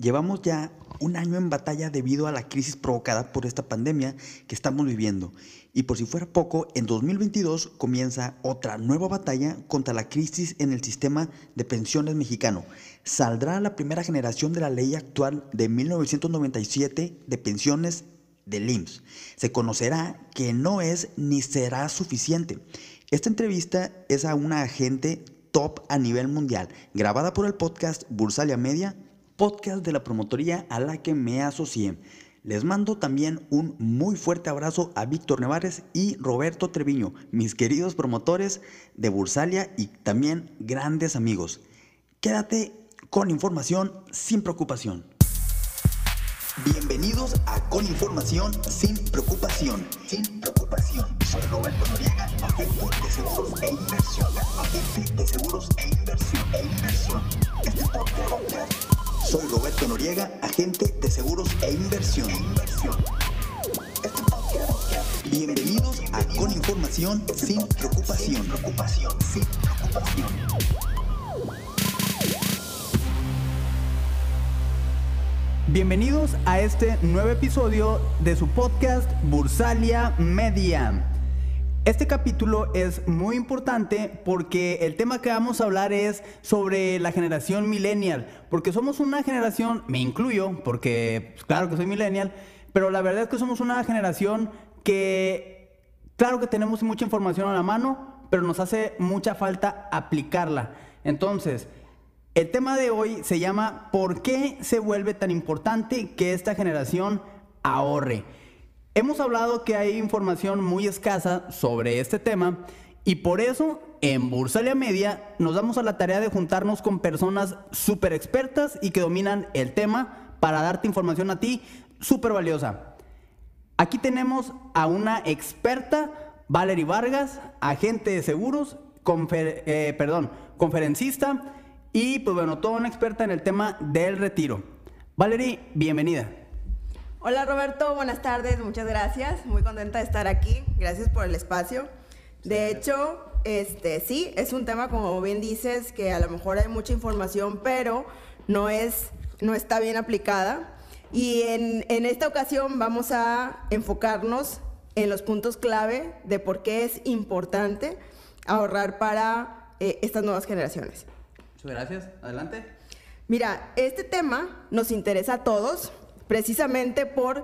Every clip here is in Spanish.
Llevamos ya un año en batalla debido a la crisis provocada por esta pandemia que estamos viviendo. Y por si fuera poco, en 2022 comienza otra nueva batalla contra la crisis en el sistema de pensiones mexicano. Saldrá la primera generación de la ley actual de 1997 de pensiones del IMSS. Se conocerá que no es ni será suficiente. Esta entrevista es a una agente top a nivel mundial, grabada por el podcast Bursalia Media podcast de la promotoría a la que me asocié. Les mando también un muy fuerte abrazo a Víctor Nevares y Roberto Treviño, mis queridos promotores de Bursalia y también grandes amigos. Quédate con información sin preocupación. Bienvenidos a Con Información sin preocupación. Sin preocupación. Soy Roberto Noriega, agente de seguros e inversión. Agente de seguros e inversión. E inversión. Este podcast soy Roberto Noriega, agente de seguros e inversión. Bienvenidos a Con Información sin preocupación. preocupación, sin preocupación. Bienvenidos a este nuevo episodio de su podcast Bursalia Media. Este capítulo es muy importante porque el tema que vamos a hablar es sobre la generación millennial, porque somos una generación, me incluyo, porque pues, claro que soy millennial, pero la verdad es que somos una generación que, claro que tenemos mucha información a la mano, pero nos hace mucha falta aplicarla. Entonces, el tema de hoy se llama ¿Por qué se vuelve tan importante que esta generación ahorre? Hemos hablado que hay información muy escasa sobre este tema y por eso en Bursalia Media nos damos a la tarea de juntarnos con personas súper expertas y que dominan el tema para darte información a ti súper valiosa. Aquí tenemos a una experta, Valerie Vargas, agente de seguros, eh, perdón, conferencista y pues bueno, toda una experta en el tema del retiro. Valerie, bienvenida. Hola Roberto, buenas tardes, muchas gracias. Muy contenta de estar aquí. Gracias por el espacio. De hecho, este sí, es un tema como bien dices que a lo mejor hay mucha información, pero no es no está bien aplicada. Y en, esta ocasión vamos a enfocarnos en los puntos clave de por qué es importante ahorrar para eh, estas nuevas generaciones. Muchas gracias. Adelante. Mira, este tema nos interesa a todos precisamente por,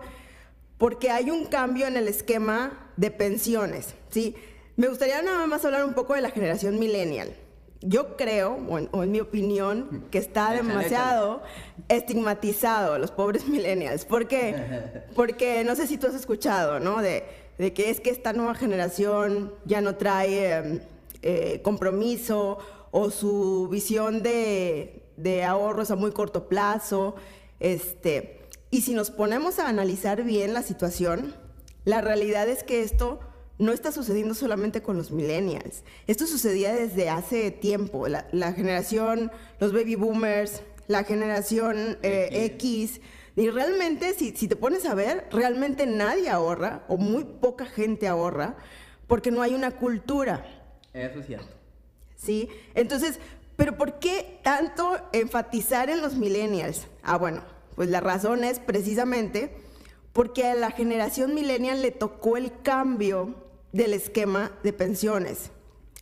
porque hay un cambio en el esquema de pensiones. ¿sí? Me gustaría nada más hablar un poco de la generación millennial. Yo creo, o en, mi opinión, que está demasiado estigmatizado los pobres millennials. ¿Por qué? Porque no sé si tú has escuchado, ¿no? De, que es que esta nueva generación ya no trae em, eh, compromiso o su visión de, de ahorros a muy corto plazo. Este, y si nos ponemos a analizar bien la situación, la realidad es que esto no está sucediendo solamente con los millennials. Esto sucedía desde hace tiempo. La, generación, los baby boomers, la generación eh, X. Y realmente, si, si te pones a ver, realmente nadie ahorra o muy poca gente ahorra porque no hay una cultura. Eso es cierto. Sí, entonces, pero ¿por qué tanto enfatizar en los millennials? Ah, bueno, pues la razón es precisamente porque a la generación millennial le tocó el cambio del esquema de pensiones.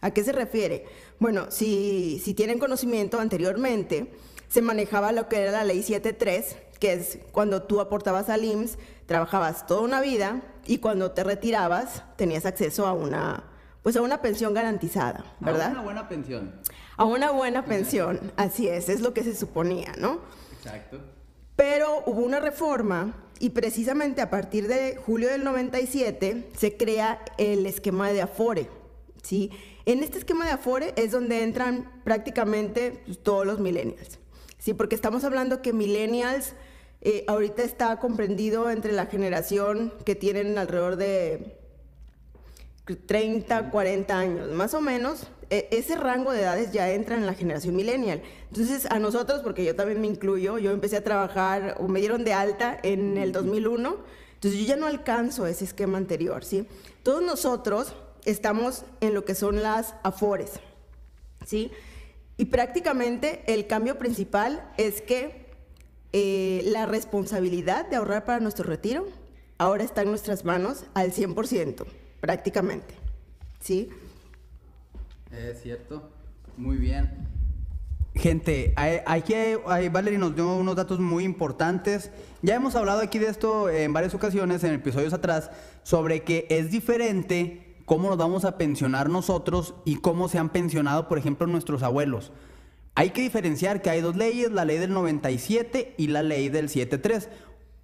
¿A qué se refiere? Bueno, si, si tienen conocimiento anteriormente, se manejaba lo que era la ley 73, que es cuando tú aportabas al IMSS, trabajabas toda una vida y cuando te retirabas tenías acceso a una, pues a una pensión garantizada, ¿verdad? A una buena pensión. A una buena pensión, así es, es lo que se suponía, ¿no? Exacto. Pero hubo una reforma y precisamente a partir de julio del 97 se crea el esquema de Afore. ¿sí? En este esquema de Afore es donde entran prácticamente pues, todos los millennials. ¿sí? Porque estamos hablando que millennials eh, ahorita está comprendido entre la generación que tienen alrededor de 30, 40 años, más o menos, ese rango de edades ya entra en la generación millennial. Entonces, a nosotros, porque yo también me incluyo, yo empecé a trabajar o me dieron de alta en el 2001, entonces yo ya no alcanzo ese esquema anterior, ¿sí? Todos nosotros estamos en lo que son las afores, ¿sí? Y prácticamente el cambio principal es que eh, la responsabilidad de ahorrar para nuestro retiro ahora está en nuestras manos al 100%, prácticamente. ¿Sí? Es cierto. Muy bien. Gente, aquí Valerie nos dio unos datos muy importantes. Ya hemos hablado aquí de esto en varias ocasiones, en episodios atrás, sobre que es diferente cómo nos vamos a pensionar nosotros y cómo se han pensionado, por ejemplo, nuestros abuelos. Hay que diferenciar que hay dos leyes, la ley del 97 y la ley del 73.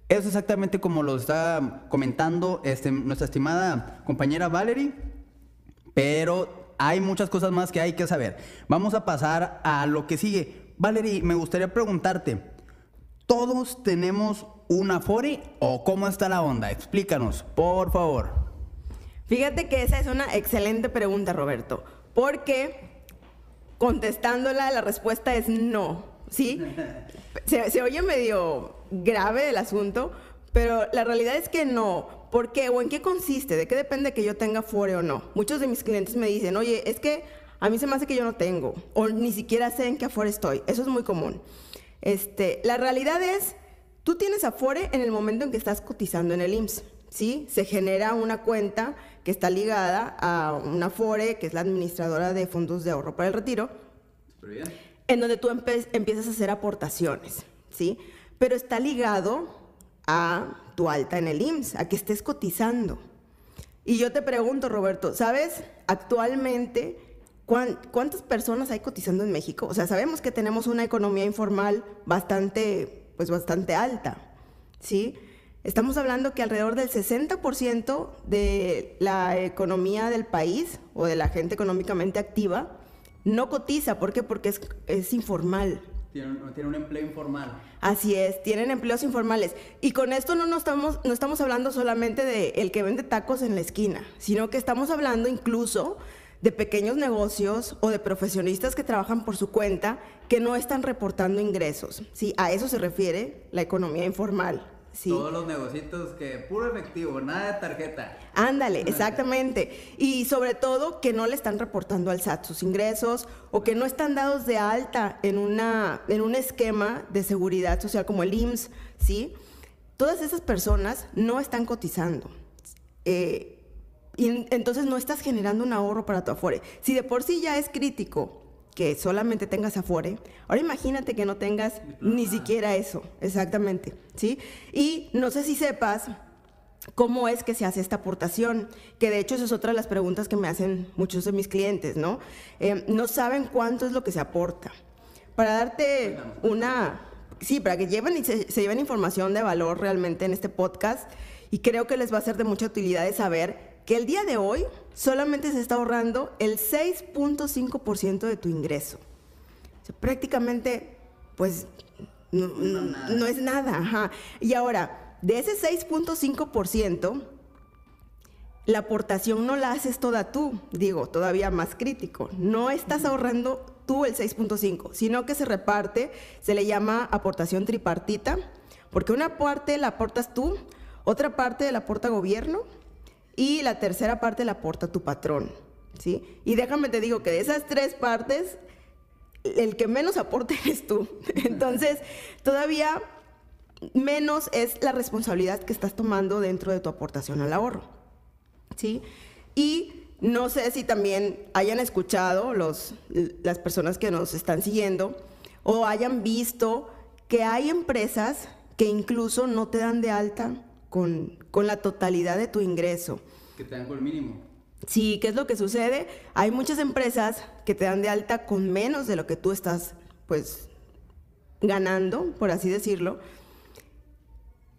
Es exactamente como lo está comentando este, nuestra estimada compañera Valerie, pero hay muchas cosas más que hay que saber. Vamos a pasar a lo que sigue. Valerie, me gustaría preguntarte, ¿todos tenemos un Afore o cómo está la onda? Explícanos, por favor. Fíjate que esa es una excelente pregunta, Roberto, porque contestándola la respuesta es no, ¿sí? Se, se oye medio grave el asunto, pero la realidad es que no. ¿Por qué? ¿O en qué consiste? ¿De qué depende que yo tenga Afore o no? Muchos de mis clientes me dicen, oye, es que a mí se me hace que yo no tengo, o ni siquiera sé en qué Afore estoy. Eso es muy común. Este, la realidad es, tú tienes Afore en el momento en que estás cotizando en el IMSS, ¿sí? Se genera una cuenta que está ligada a una Afore, que es la administradora de fondos de ahorro para el retiro, en donde tú empiezas a hacer aportaciones, ¿sí? Pero está ligado a tu alta en el IMSS, a que estés cotizando. Y yo te pregunto, Roberto, ¿sabes actualmente cuántas personas hay cotizando en México? O sea, sabemos que tenemos una economía informal bastante, pues bastante alta, ¿sí? Estamos hablando que alrededor del 60% de la economía del país o de la gente económicamente activa no cotiza. ¿Por qué? Porque es, es informal. Tienen, un empleo informal. Así es, tienen empleos informales. Y con esto no, estamos, no estamos hablando solamente de el que vende tacos en la esquina, sino que estamos hablando incluso de pequeños negocios o de profesionistas que trabajan por su cuenta que no están reportando ingresos. ¿sí? A eso se refiere la economía informal. Todos los negocios que puro efectivo, nada de tarjeta. Ándale, exactamente. Y sobre todo que no le están reportando al SAT sus ingresos o que no están dados de alta en, una, en un esquema de seguridad social como el IMSS, ¿sí? Todas esas personas no están cotizando. Eh, y entonces no estás generando un ahorro para tu Afore. Si de por sí ya es crítico que solamente tengas Afore. Ahora imagínate que no tengas ni siquiera eso, exactamente, ¿sí? Y no sé si sepas cómo es que se hace esta aportación, que de hecho esa es otra de las preguntas que me hacen muchos de mis clientes, ¿no? Eh, no saben cuánto es lo que se aporta. Para darte una, sí, para que lleven y se, se lleven información de valor realmente en este podcast, y creo que les va a ser de mucha utilidad de saber que el día de hoy solamente se está ahorrando el 6.5% de tu ingreso. prácticamente, pues, no, es nada. Y ahora, de ese 6.5%, la aportación no la haces toda tú, digo, todavía más crítico. No estás ahorrando tú el 6.5, sino que se reparte, se le llama aportación tripartita, porque una parte la aportas tú, otra parte la aporta gobierno y la tercera parte la aporta tu patrón, ¿sí? Y déjame te digo que de esas tres partes, el que menos aporte es tú. Entonces, todavía menos es la responsabilidad que estás tomando dentro de tu aportación al ahorro, ¿sí? Y no sé si también hayan escuchado los, las personas que nos están siguiendo o hayan visto que hay empresas que incluso no te dan de alta con, la totalidad de tu ingreso. Que te dan con el mínimo. Sí, ¿qué es lo que sucede? Hay muchas empresas que te dan de alta con menos de lo que tú estás, pues, ganando, por así decirlo.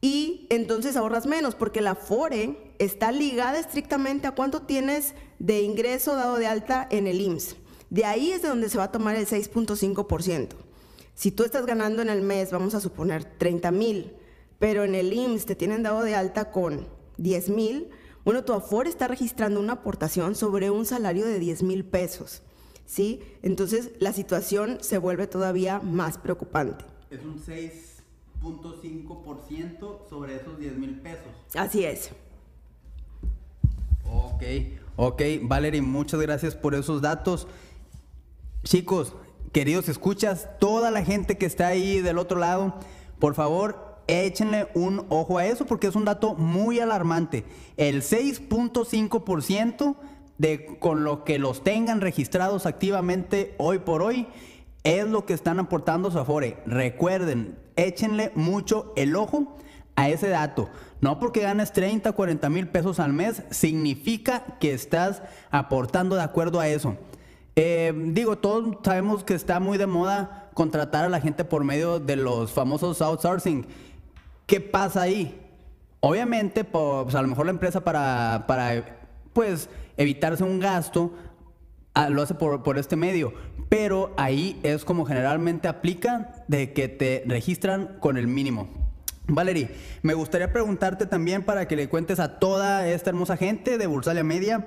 Y entonces ahorras menos, porque la FORE está ligada estrictamente a cuánto tienes de ingreso dado de alta en el IMSS. De ahí es de donde se va a tomar el 6.5%. Si tú estás ganando en el mes, vamos a suponer 30 mil, pero en el IMSS te tienen dado de alta con 10 mil, bueno, tu Afore está registrando una aportación sobre un salario de 10 mil pesos, ¿sí? Entonces la situación se vuelve todavía más preocupante. Es un 6.5% sobre esos 10 mil pesos. Así es. Ok, ok, Valerie, muchas gracias por esos datos. Chicos, queridos escuchas, toda la gente que está ahí del otro lado, Por favor, échenle un ojo a eso porque es un dato muy alarmante. El 6.5% de con lo que los tengan registrados activamente hoy por hoy es lo que están aportando su Afore. Recuerden, échenle mucho el ojo a ese dato. No porque ganes 30, 40 mil pesos al mes, significa que estás aportando de acuerdo a eso. Eh, digo, todos sabemos que está muy de moda contratar a la gente por medio de los famosos outsourcing. ¿Qué pasa ahí? Obviamente, pues, a lo mejor la empresa para, para pues, evitarse un gasto, ah, lo hace por, por, este medio. Pero ahí es como generalmente aplica de que te registran con el mínimo. Valerie, me gustaría preguntarte también para que le cuentes a toda esta hermosa gente de Bursalia Media,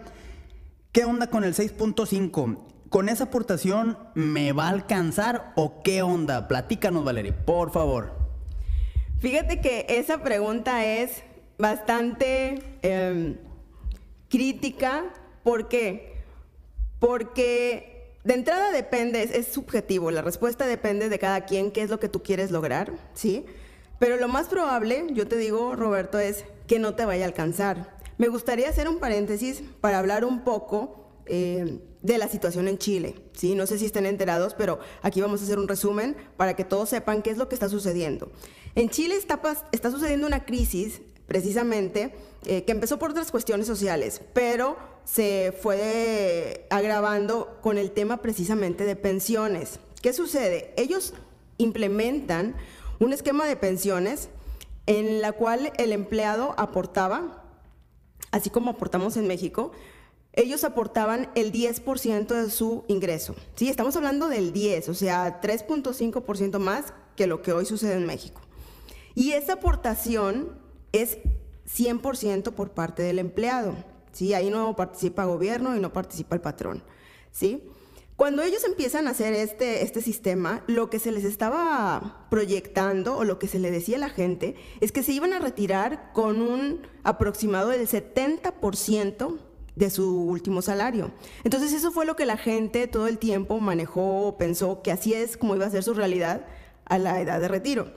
¿qué onda con el 6.5? ¿Con esa aportación me va a alcanzar o qué onda? Platícanos, Valerie, por favor. Fíjate que esa pregunta es bastante eh, crítica. ¿Por qué? Porque de entrada depende, es, es, subjetivo, la respuesta depende de cada quien, qué es lo que tú quieres lograr, ¿sí? Pero lo más probable, yo te digo, Roberto, es que no te vaya a alcanzar. Me gustaría hacer un paréntesis para hablar un poco eh, de la situación en Chile. ¿sí? No sé si estén enterados, pero aquí vamos a hacer un resumen para que todos sepan qué es lo que está sucediendo. En Chile está, está sucediendo una crisis, precisamente, eh, que empezó por otras cuestiones sociales, pero se fue agravando con el tema precisamente de pensiones. ¿Qué sucede? Ellos implementan un esquema de pensiones en la cual el empleado aportaba, así como aportamos en México, ellos aportaban el 10% de su ingreso. Sí, estamos hablando del 10, o sea, 3.5% más que lo que hoy sucede en México. Y esa aportación es 100% por parte del empleado. ¿sí? Ahí no participa gobierno y no participa el patrón. ¿sí? Cuando ellos empiezan a hacer este, este sistema, lo que se les estaba proyectando o lo que se le decía a la gente es que se iban a retirar con un aproximado del 70% de su último salario. Entonces eso fue lo que la gente todo el tiempo manejó, pensó que así es como iba a ser su realidad a la edad de retiro.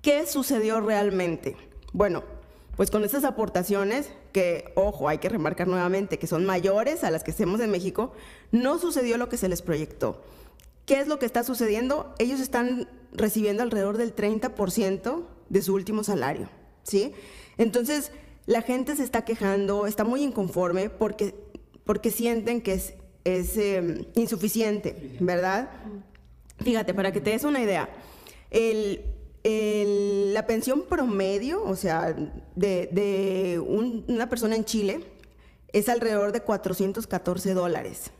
¿Qué sucedió realmente? Bueno, pues con estas aportaciones, que, ojo, hay que remarcar nuevamente, que son mayores a las que hacemos en México, no sucedió lo que se les proyectó. ¿Qué es lo que está sucediendo? Ellos están recibiendo alrededor del 30% de su último salario, ¿sí? Entonces, la gente se está quejando, está muy inconforme porque, porque sienten que es, es eh, insuficiente, ¿verdad? Fíjate, para que te des una idea, la pensión promedio, o sea, de, de un, una persona en Chile, es alrededor de 414 dólares.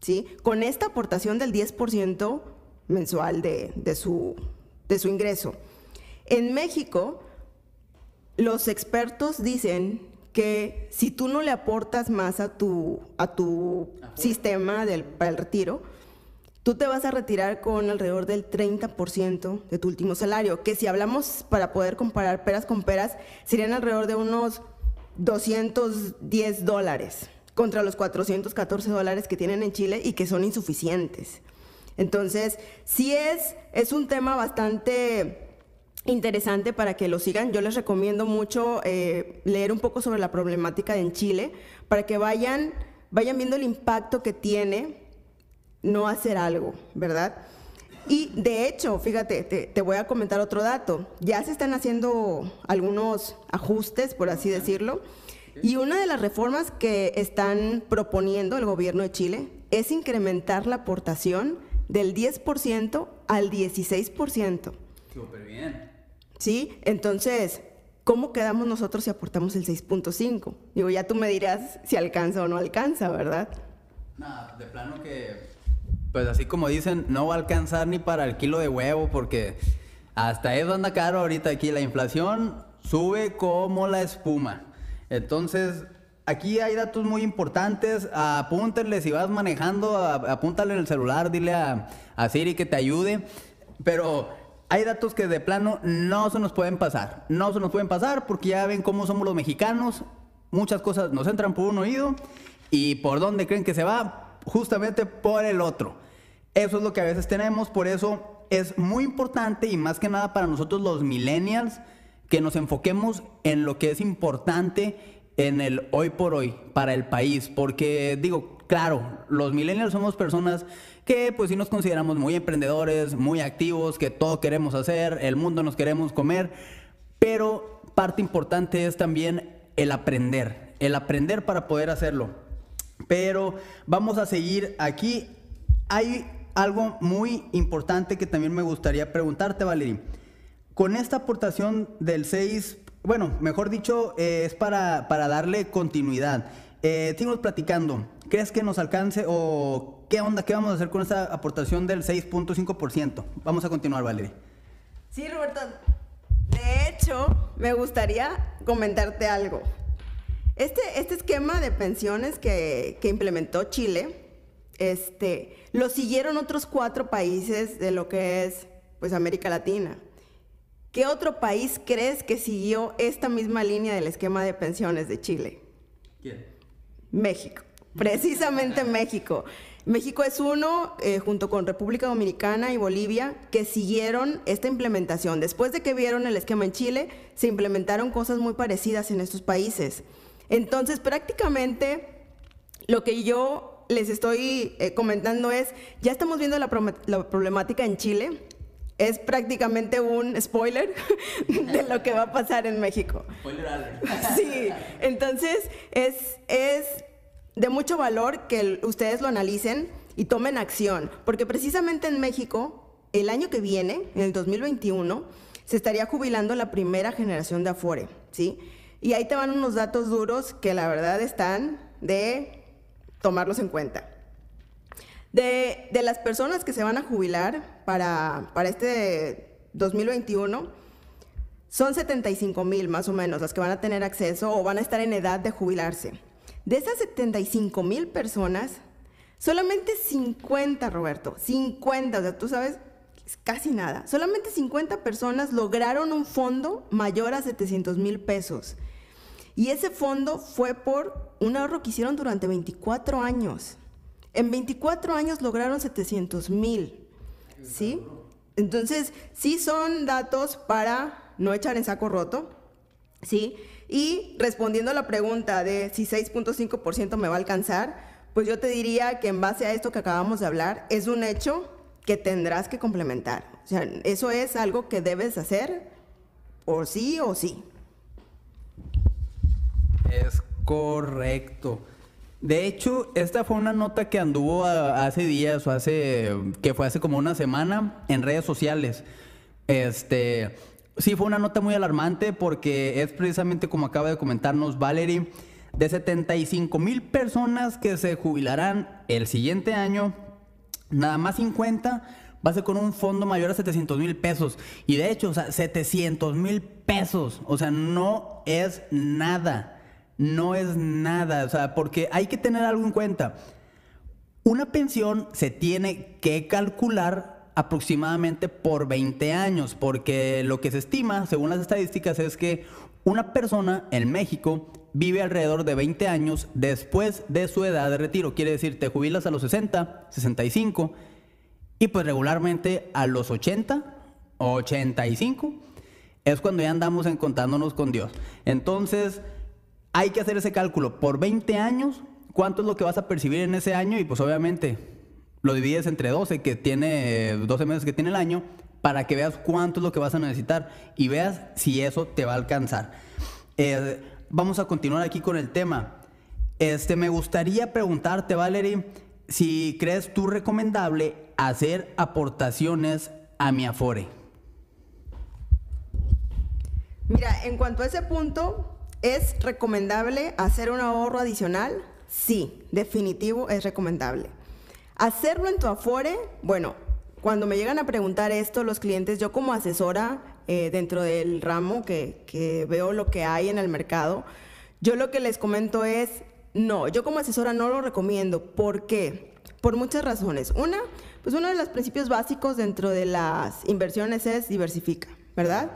¿sí? Con esta aportación del 10% mensual de, de, su, de su ingreso. En México, los expertos dicen que si tú no le aportas más a tu, a tu sistema del, para el retiro, tú te vas a retirar con alrededor del 30% de tu último salario, que si hablamos para poder comparar peras con peras, serían alrededor de unos 210 dólares contra los 414 dólares que tienen en Chile y que son insuficientes. Entonces, sí es, es un tema bastante interesante para que lo sigan. Yo les recomiendo mucho eh, leer un poco sobre la problemática en Chile para que vayan, vayan viendo el impacto que tiene no hacer algo, ¿verdad? Y de hecho, fíjate, te, voy a comentar otro dato. Ya se están haciendo algunos ajustes, por así decirlo. Y una de las reformas que están proponiendo el gobierno de Chile es incrementar la aportación del 10% al 16%. Súper bien. Sí, entonces, ¿cómo quedamos nosotros si aportamos el 6.5? Digo, ya tú me dirás si alcanza o no alcanza, ¿verdad? Nada, de plano que pues así como dicen, no va a alcanzar ni para el kilo de huevo porque hasta eso anda caro ahorita aquí. La inflación sube como la espuma. Entonces, aquí hay datos muy importantes. Apúntenle si vas manejando, apúntale en el celular, dile a, a Siri que te ayude. Pero hay datos que de plano no se nos pueden pasar. No se nos pueden pasar porque ya ven cómo somos los mexicanos. Muchas cosas nos entran por un oído y por dónde creen que se va, justamente por el otro. Eso es lo que a veces tenemos, por eso es muy importante y más que nada para nosotros los millennials que nos enfoquemos en lo que es importante en el hoy por hoy para el país, porque digo, claro, los millennials somos personas que pues sí nos consideramos muy emprendedores, muy activos, que todo queremos hacer, el mundo nos queremos comer, pero parte importante es también el aprender, el aprender para poder hacerlo. Pero vamos a seguir aquí. Hay algo muy importante que también me gustaría preguntarte, Valerie. Con esta aportación del 6, bueno, mejor dicho, eh, es para, para, darle continuidad. Eh, seguimos platicando. ¿Crees que nos alcance o qué onda? ¿Qué vamos a hacer con esta aportación del 6.5%? Vamos a continuar, Valerie. Sí, Roberto. De hecho, me gustaría comentarte algo. Este, este esquema de pensiones que, que implementó Chile, este, lo siguieron otros cuatro países de lo que es pues América Latina. ¿Qué otro país crees que siguió esta misma línea del esquema de pensiones de Chile? ¿Quién? México, precisamente México. México es uno, eh, junto con República Dominicana y Bolivia, que siguieron esta implementación. Después de que vieron el esquema en Chile, se implementaron cosas muy parecidas en estos países. Entonces, prácticamente, lo que yo les estoy eh, comentando es, ya estamos viendo la, la problemática en Chile, es prácticamente un spoiler de lo que va a pasar en México. Spoiler alert. Sí, entonces es, es de mucho valor que ustedes lo analicen y tomen acción, porque precisamente en México, el año que viene, en el 2021, se estaría jubilando la primera generación de Afore, ¿sí? Y ahí te van unos datos duros que la verdad están de tomarlos en cuenta. De, las personas que se van a jubilar para, para este 2021, son 75 mil más o menos las que van a tener acceso o van a estar en edad de jubilarse. De esas 75 mil personas, solamente 50, Roberto, 50, o sea, tú sabes, es casi nada. Solamente 50 personas lograron un fondo mayor a 700 mil pesos. Y ese fondo fue por un ahorro que hicieron durante 24 años. En 24 años lograron 700 mil. ¿Sí? Entonces, sí son datos para no echar en saco roto. ¿Sí? Y respondiendo a la pregunta de si 6.5% me va a alcanzar, pues yo te diría que en base a esto que acabamos de hablar, es un hecho que tendrás que complementar. O sea, eso es algo que debes hacer o sí o sí. Es correcto. De hecho, esta fue una nota que anduvo hace días o hace que fue hace como una semana en redes sociales. Este, sí fue una nota muy alarmante porque es precisamente como acaba de comentarnos Valerie, de 75 mil personas que se jubilarán el siguiente año, nada más 50 va a ser con un fondo mayor a 700 mil pesos. Y de hecho, o sea, 700 mil pesos, o sea, no es nada no es nada, o sea, porque hay que tener algo en cuenta. Una pensión se tiene que calcular aproximadamente por 20 años, porque lo que se estima, según las estadísticas, es que una persona en México vive alrededor de 20 años después de su edad de retiro. Quiere decir, te jubilas a los 60, 65 y pues regularmente a los 80, 85 es cuando ya andamos encontrándonos con Dios. Entonces, hay que hacer ese cálculo. Por 20 años, ¿cuánto es lo que vas a percibir en ese año? Y pues obviamente lo divides entre 12, que tiene 12 meses que tiene el año, para que veas cuánto es lo que vas a necesitar y veas si eso te va a alcanzar. Eh, vamos a continuar aquí con el tema. Este, me gustaría preguntarte, Valerie, si crees tú recomendable hacer aportaciones a mi Afore. Mira, en cuanto a ese punto, ¿Es recomendable hacer un ahorro adicional? Sí, definitivo es recomendable. Hacerlo en tu Afore, bueno, cuando me llegan a preguntar esto los clientes, yo como asesora eh, dentro del ramo que, que veo lo que hay en el mercado, yo lo que les comento es, no, yo como asesora no lo recomiendo. ¿Por qué? Por muchas razones. Una, pues uno de los principios básicos dentro de las inversiones es diversifica, ¿verdad?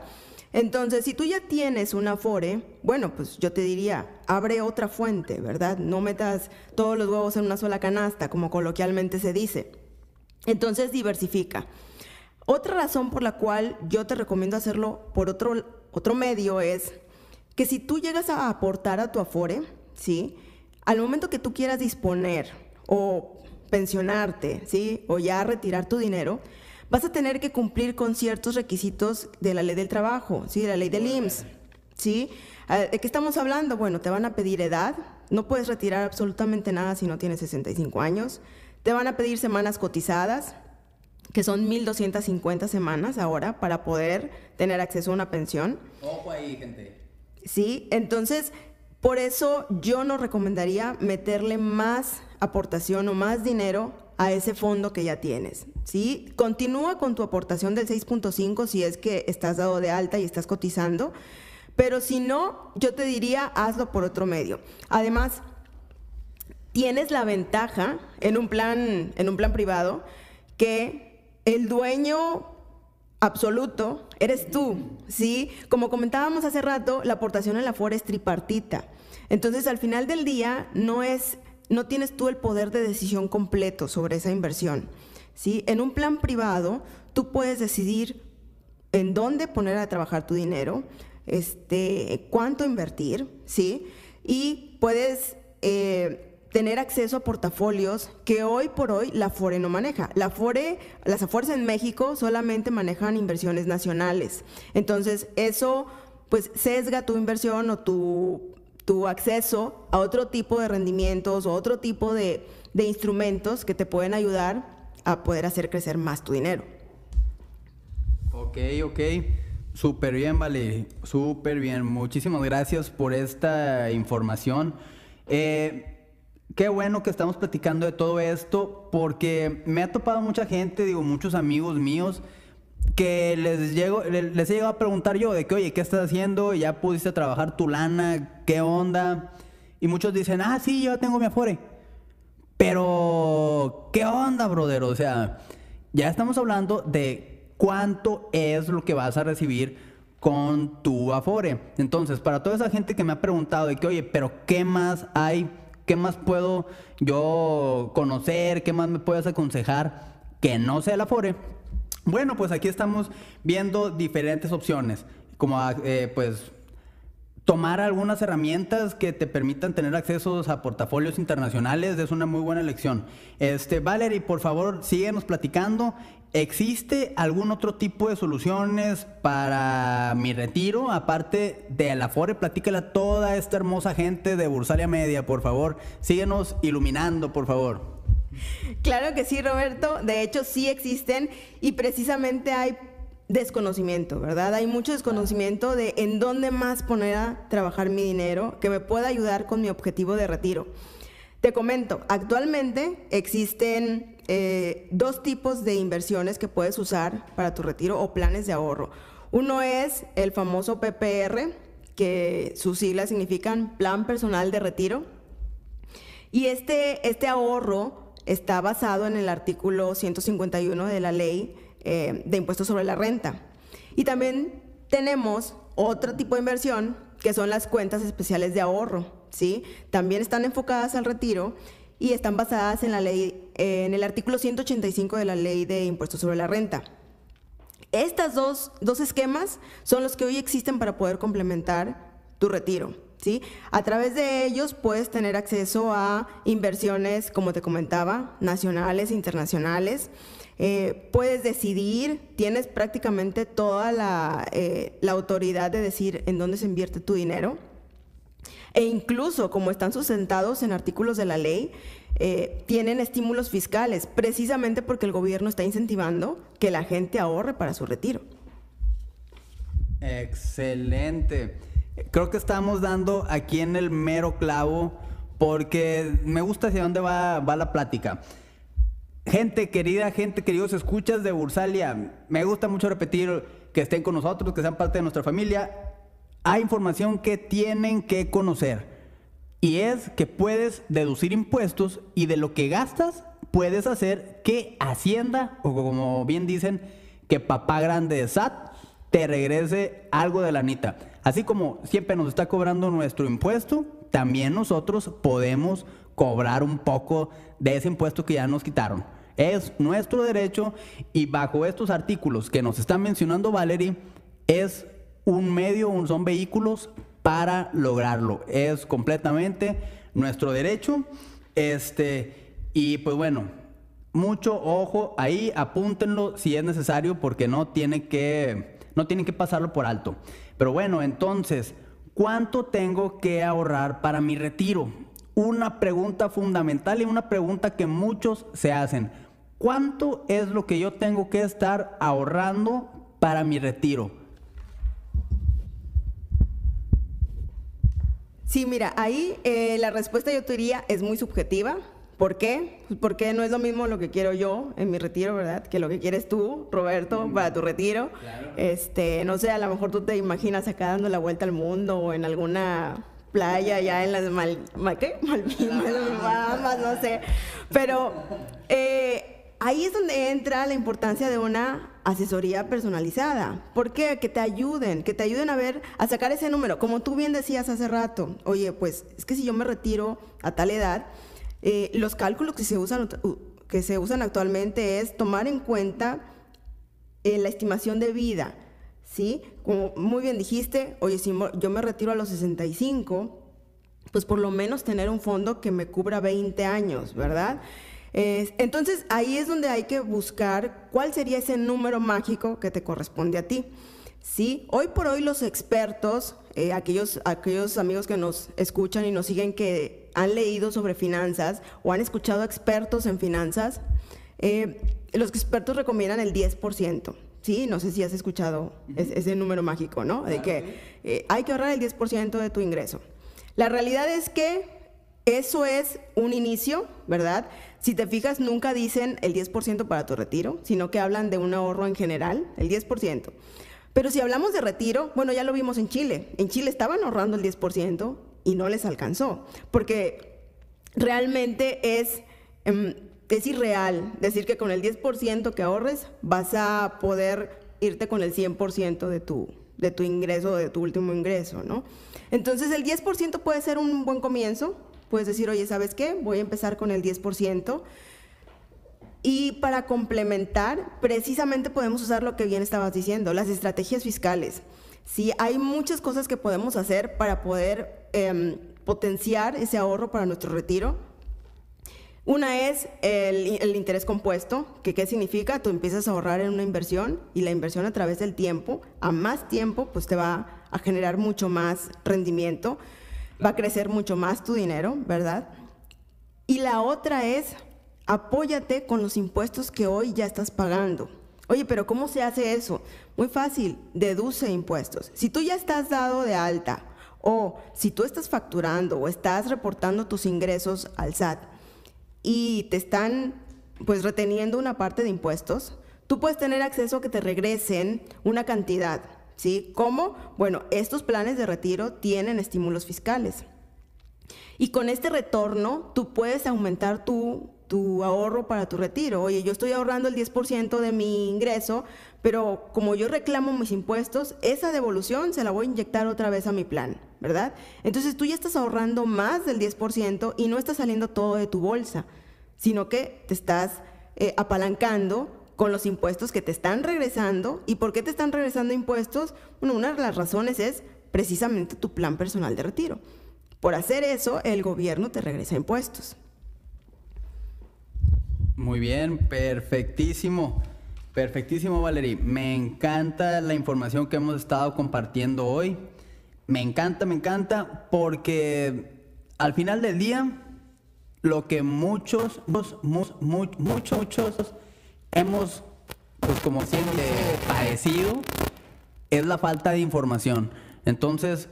Entonces, si tú ya tienes un Afore, bueno, pues yo te diría, abre otra fuente, ¿verdad? No metas todos los huevos en una sola canasta, como coloquialmente se dice. Entonces, diversifica. Otra razón por la cual yo te recomiendo hacerlo por otro, otro medio es que si tú llegas a aportar a tu Afore, ¿sí? Al momento que tú quieras disponer o pensionarte, ¿sí? O ya retirar tu dinero, vas a tener que cumplir con ciertos requisitos de la ley del trabajo, ¿sí? De la ley del IMSS, ¿sí? Ah, ¿De qué estamos hablando? Bueno, te van a pedir edad, no puedes retirar absolutamente nada si no tienes 65 años, te van a pedir semanas cotizadas, que son 1.250 semanas ahora para poder tener acceso a una pensión. Ojo ahí, gente. Sí, entonces por eso yo no recomendaría meterle más aportación o más dinero a ese fondo que ya tienes. ¿sí? Continúa con tu aportación del 6.5 si es que estás dado de alta y estás cotizando, pero si no, yo te diría hazlo por otro medio. Además, tienes la ventaja en un plan, en un plan privado que el dueño absoluto eres tú, ¿sí? Como comentábamos hace rato, la aportación en la FORE es tripartita. Entonces, al final del día, no es, no tienes tú el poder de decisión completo sobre esa inversión, ¿sí? En un plan privado, tú puedes decidir en dónde poner a trabajar tu dinero, este, cuánto invertir, ¿sí? Y puedes eh, tener acceso a portafolios que hoy por hoy la FORE no maneja. La FORE, las AFORES en México solamente manejan inversiones nacionales. Entonces, eso pues sesga tu inversión o tu, tu acceso a otro tipo de rendimientos o otro tipo de, de instrumentos que te pueden ayudar a poder hacer crecer más tu dinero. Ok, ok. Súper bien, vale. Súper bien. Muchísimas gracias por esta información. Eh, Qué bueno que estamos platicando de todo esto porque me ha topado mucha gente, digo, muchos amigos míos que les llego, les he llegado a preguntar yo de que, oye, ¿qué estás haciendo? ¿Ya pudiste trabajar tu lana? ¿Qué onda? Y muchos dicen, ah, sí, yo tengo mi afore. Pero, ¿qué onda, brother? O sea, ya estamos hablando de cuánto es lo que vas a recibir con tu afore. Entonces, para toda esa gente que me ha preguntado de que, oye, pero ¿qué más hay? ¿Qué más puedo yo conocer? ¿Qué más me puedes aconsejar que no sea la FORE? Bueno, pues aquí estamos viendo diferentes opciones, como eh, pues tomar algunas herramientas que te permitan tener acceso a portafolios internacionales es una muy buena elección. Este, Valerie, por favor, síguenos platicando ¿Existe algún otro tipo de soluciones para mi retiro? Aparte de la Afore, platícala a toda esta hermosa gente de Bursalia Media, por favor. Síguenos iluminando, por favor. Claro que sí, Roberto. De hecho, sí existen y precisamente hay desconocimiento, ¿verdad? Hay mucho desconocimiento de en dónde más poner a trabajar mi dinero que me pueda ayudar con mi objetivo de retiro. Te comento, actualmente existen eh, dos tipos de inversiones que puedes usar para tu retiro o planes de ahorro. Uno es el famoso PPR, que sus siglas significan Plan Personal de Retiro. Y este, este ahorro está basado en el artículo 151 de la ley eh, de impuestos sobre la renta. Y también tenemos otro tipo de inversión que son las cuentas especiales de ahorro, ¿sí? También están enfocadas al retiro y están basadas en la ley, en el artículo 185 de la ley de impuestos sobre la renta. Estas dos, dos esquemas son los que hoy existen para poder complementar tu retiro. A través de ellos puedes tener acceso a inversiones, como te comentaba, nacionales, internacionales. Eh, puedes decidir, tienes prácticamente toda la, eh, la autoridad de decir en dónde se invierte tu dinero e incluso como están sustentados en artículos de la ley, eh, tienen estímulos fiscales, precisamente porque el gobierno está incentivando que la gente ahorre para su retiro. Excelente. Creo que estamos dando aquí en el mero clavo porque me gusta hacia dónde va, va la plática. Gente querida, gente queridos escuchas de Bursalia, me gusta mucho repetir que estén con nosotros, que sean parte de nuestra familia hay información que tienen que conocer. Y es que puedes deducir impuestos y de lo que gastas puedes hacer que Hacienda, o como bien dicen, que papá grande de SAT te regrese algo de la anita. Así como siempre nos está cobrando nuestro impuesto, también nosotros podemos cobrar un poco de ese impuesto que ya nos quitaron. Es nuestro derecho y bajo estos artículos que nos está mencionando Valerie, es un medio, son vehículos para lograrlo. Es completamente nuestro derecho. Este, y pues bueno, mucho ojo ahí, apúntenlo si es necesario porque no tiene que no tienen que pasarlo por alto. Pero bueno, entonces, ¿cuánto tengo que ahorrar para mi retiro? Una pregunta fundamental y una pregunta que muchos se hacen. ¿Cuánto es lo que yo tengo que estar ahorrando para mi retiro? Sí, mira, ahí eh, la respuesta yo te diría es muy subjetiva. ¿Por qué? Pues porque no es lo mismo lo que quiero yo en mi retiro, ¿verdad? Que lo que quieres tú, Roberto, para tu retiro. Este, no sé, a lo mejor tú te imaginas acá dando la vuelta al mundo o en alguna playa ya en las Mal, ¿qué? Malvinas, Bahamas, no sé. Pero eh, ahí es donde entra la importancia de una asesoría personalizada. ¿Por qué? Que te ayuden, que te ayuden a ver, a sacar ese número. Como tú bien decías hace rato, oye, pues es que si yo me retiro a tal edad, eh, los cálculos que se, usan, que se usan actualmente es tomar en cuenta eh, la estimación de vida, ¿sí? Como muy bien dijiste, oye, si yo me retiro a los 65, pues por lo menos tener un fondo que me cubra 20 años, ¿verdad? entonces ahí es donde hay que buscar cuál sería ese número mágico que te corresponde a ti. Sí, hoy por hoy los expertos, eh, aquellos, aquellos amigos que nos escuchan y nos siguen que han leído sobre finanzas o han escuchado expertos en finanzas, eh, los expertos recomiendan el 10%. Sí, no sé si has escuchado ese, número mágico, ¿no? De que eh, hay que ahorrar el 10% de tu ingreso. La realidad es que eso es un inicio, ¿verdad? Si te fijas, nunca dicen el 10% para tu retiro, sino que hablan de un ahorro en general, el 10%. Pero si hablamos de retiro, bueno, ya lo vimos en Chile. En Chile estaban ahorrando el 10%, y no les alcanzó, porque realmente es, em, es irreal decir que con el 10% que ahorres vas a poder irte con el 100% de tu, de tu ingreso, de tu último ingreso, ¿no? Entonces el 10% puede ser un buen comienzo, puedes decir, oye, ¿sabes qué? Voy a empezar con el 10%. Y para complementar, precisamente podemos usar lo que bien estabas diciendo, las estrategias fiscales. Sí, hay muchas cosas que podemos hacer para poder em, potenciar ese ahorro para nuestro retiro. Una es el, interés compuesto, que qué significa, tú empiezas a ahorrar en una inversión y la inversión a través del tiempo, a más tiempo, pues te va a generar mucho más rendimiento, va a crecer mucho más tu dinero, ¿verdad? Y la otra es, apóyate con los impuestos que hoy ya estás pagando. Oye, pero ¿cómo se hace eso? Muy fácil, deduce impuestos. Si tú ya estás dado de alta o si tú estás facturando o estás reportando tus ingresos al SAT y te están pues reteniendo una parte de impuestos, tú puedes tener acceso a que te regresen una cantidad, ¿sí? ¿Cómo? Bueno, estos planes de retiro tienen estímulos fiscales. Y con este retorno, tú puedes aumentar tu tu ahorro para tu retiro. Oye, yo estoy ahorrando el 10% de mi ingreso, pero como yo reclamo mis impuestos, esa devolución se la voy a inyectar otra vez a mi plan, ¿verdad? Entonces tú ya estás ahorrando más del 10% y no está saliendo todo de tu bolsa, sino que te estás eh, apalancando con los impuestos que te están regresando. ¿Y por qué te están regresando impuestos? Bueno, una de las razones es precisamente tu plan personal de retiro. Por hacer eso, el gobierno te regresa impuestos. Muy bien, perfectísimo. Perfectísimo, Valerie. Me encanta la información que hemos estado compartiendo hoy. Me encanta, me encanta, porque al final del día, lo que muchos, muchos, muchos, muchos hemos, pues como siempre, padecido, es la falta de información. Entonces,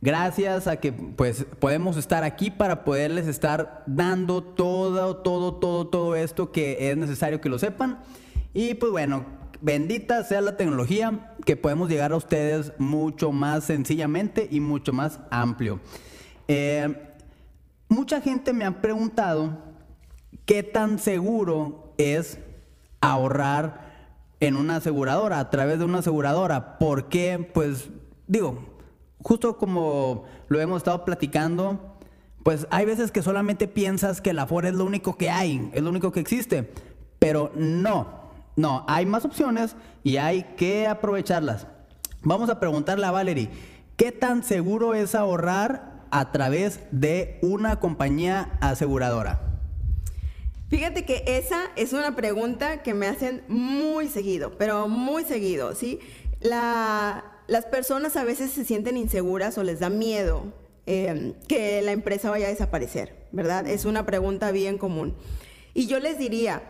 Gracias a que pues podemos estar aquí para poderles estar dando todo, todo, todo, todo esto que es necesario que lo sepan. Y pues bueno, bendita sea la tecnología que podemos llegar a ustedes mucho más sencillamente y mucho más amplio. Eh, mucha gente me ha preguntado qué tan seguro es ahorrar en una aseguradora, a través de una aseguradora. Porque, pues, digo, justo como lo hemos estado platicando, pues hay veces que solamente piensas que el Afore es lo único que hay, es lo único que existe. Pero no, no, hay más opciones y hay que aprovecharlas. Vamos a preguntarle a Valerie, ¿qué tan seguro es ahorrar a través de una compañía aseguradora? Fíjate que esa es una pregunta que me hacen muy seguido, pero muy seguido, ¿sí? Las personas a veces se sienten inseguras o les da miedo eh, que la empresa vaya a desaparecer, ¿verdad? Es una pregunta bien común. Y yo les diría,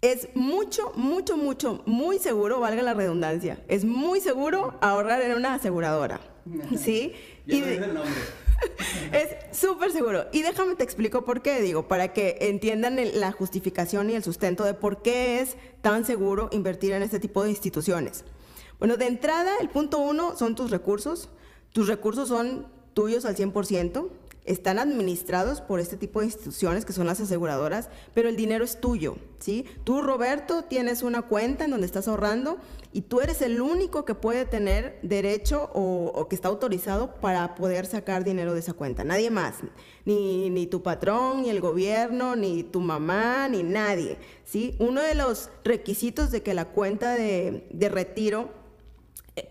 es mucho, mucho, mucho, muy seguro, valga la redundancia, es muy seguro ahorrar en una aseguradora. ¿Sí? y el nombre. es súper seguro. Y déjame te explico por qué, digo, para que entiendan la justificación y el sustento de por qué es tan seguro invertir en este tipo de instituciones. Bueno, de entrada, el punto uno son tus recursos. Tus recursos son tuyos al 100%, están administrados por este tipo de instituciones que son las aseguradoras, pero el dinero es tuyo, ¿sí? Tú, Roberto, tienes una cuenta en donde estás ahorrando y tú eres el único que puede tener derecho o, que está autorizado para poder sacar dinero de esa cuenta. Nadie más, ni, ni tu patrón, ni el gobierno, ni tu mamá, ni nadie, ¿sí? Uno de los requisitos de que la cuenta de, de retiro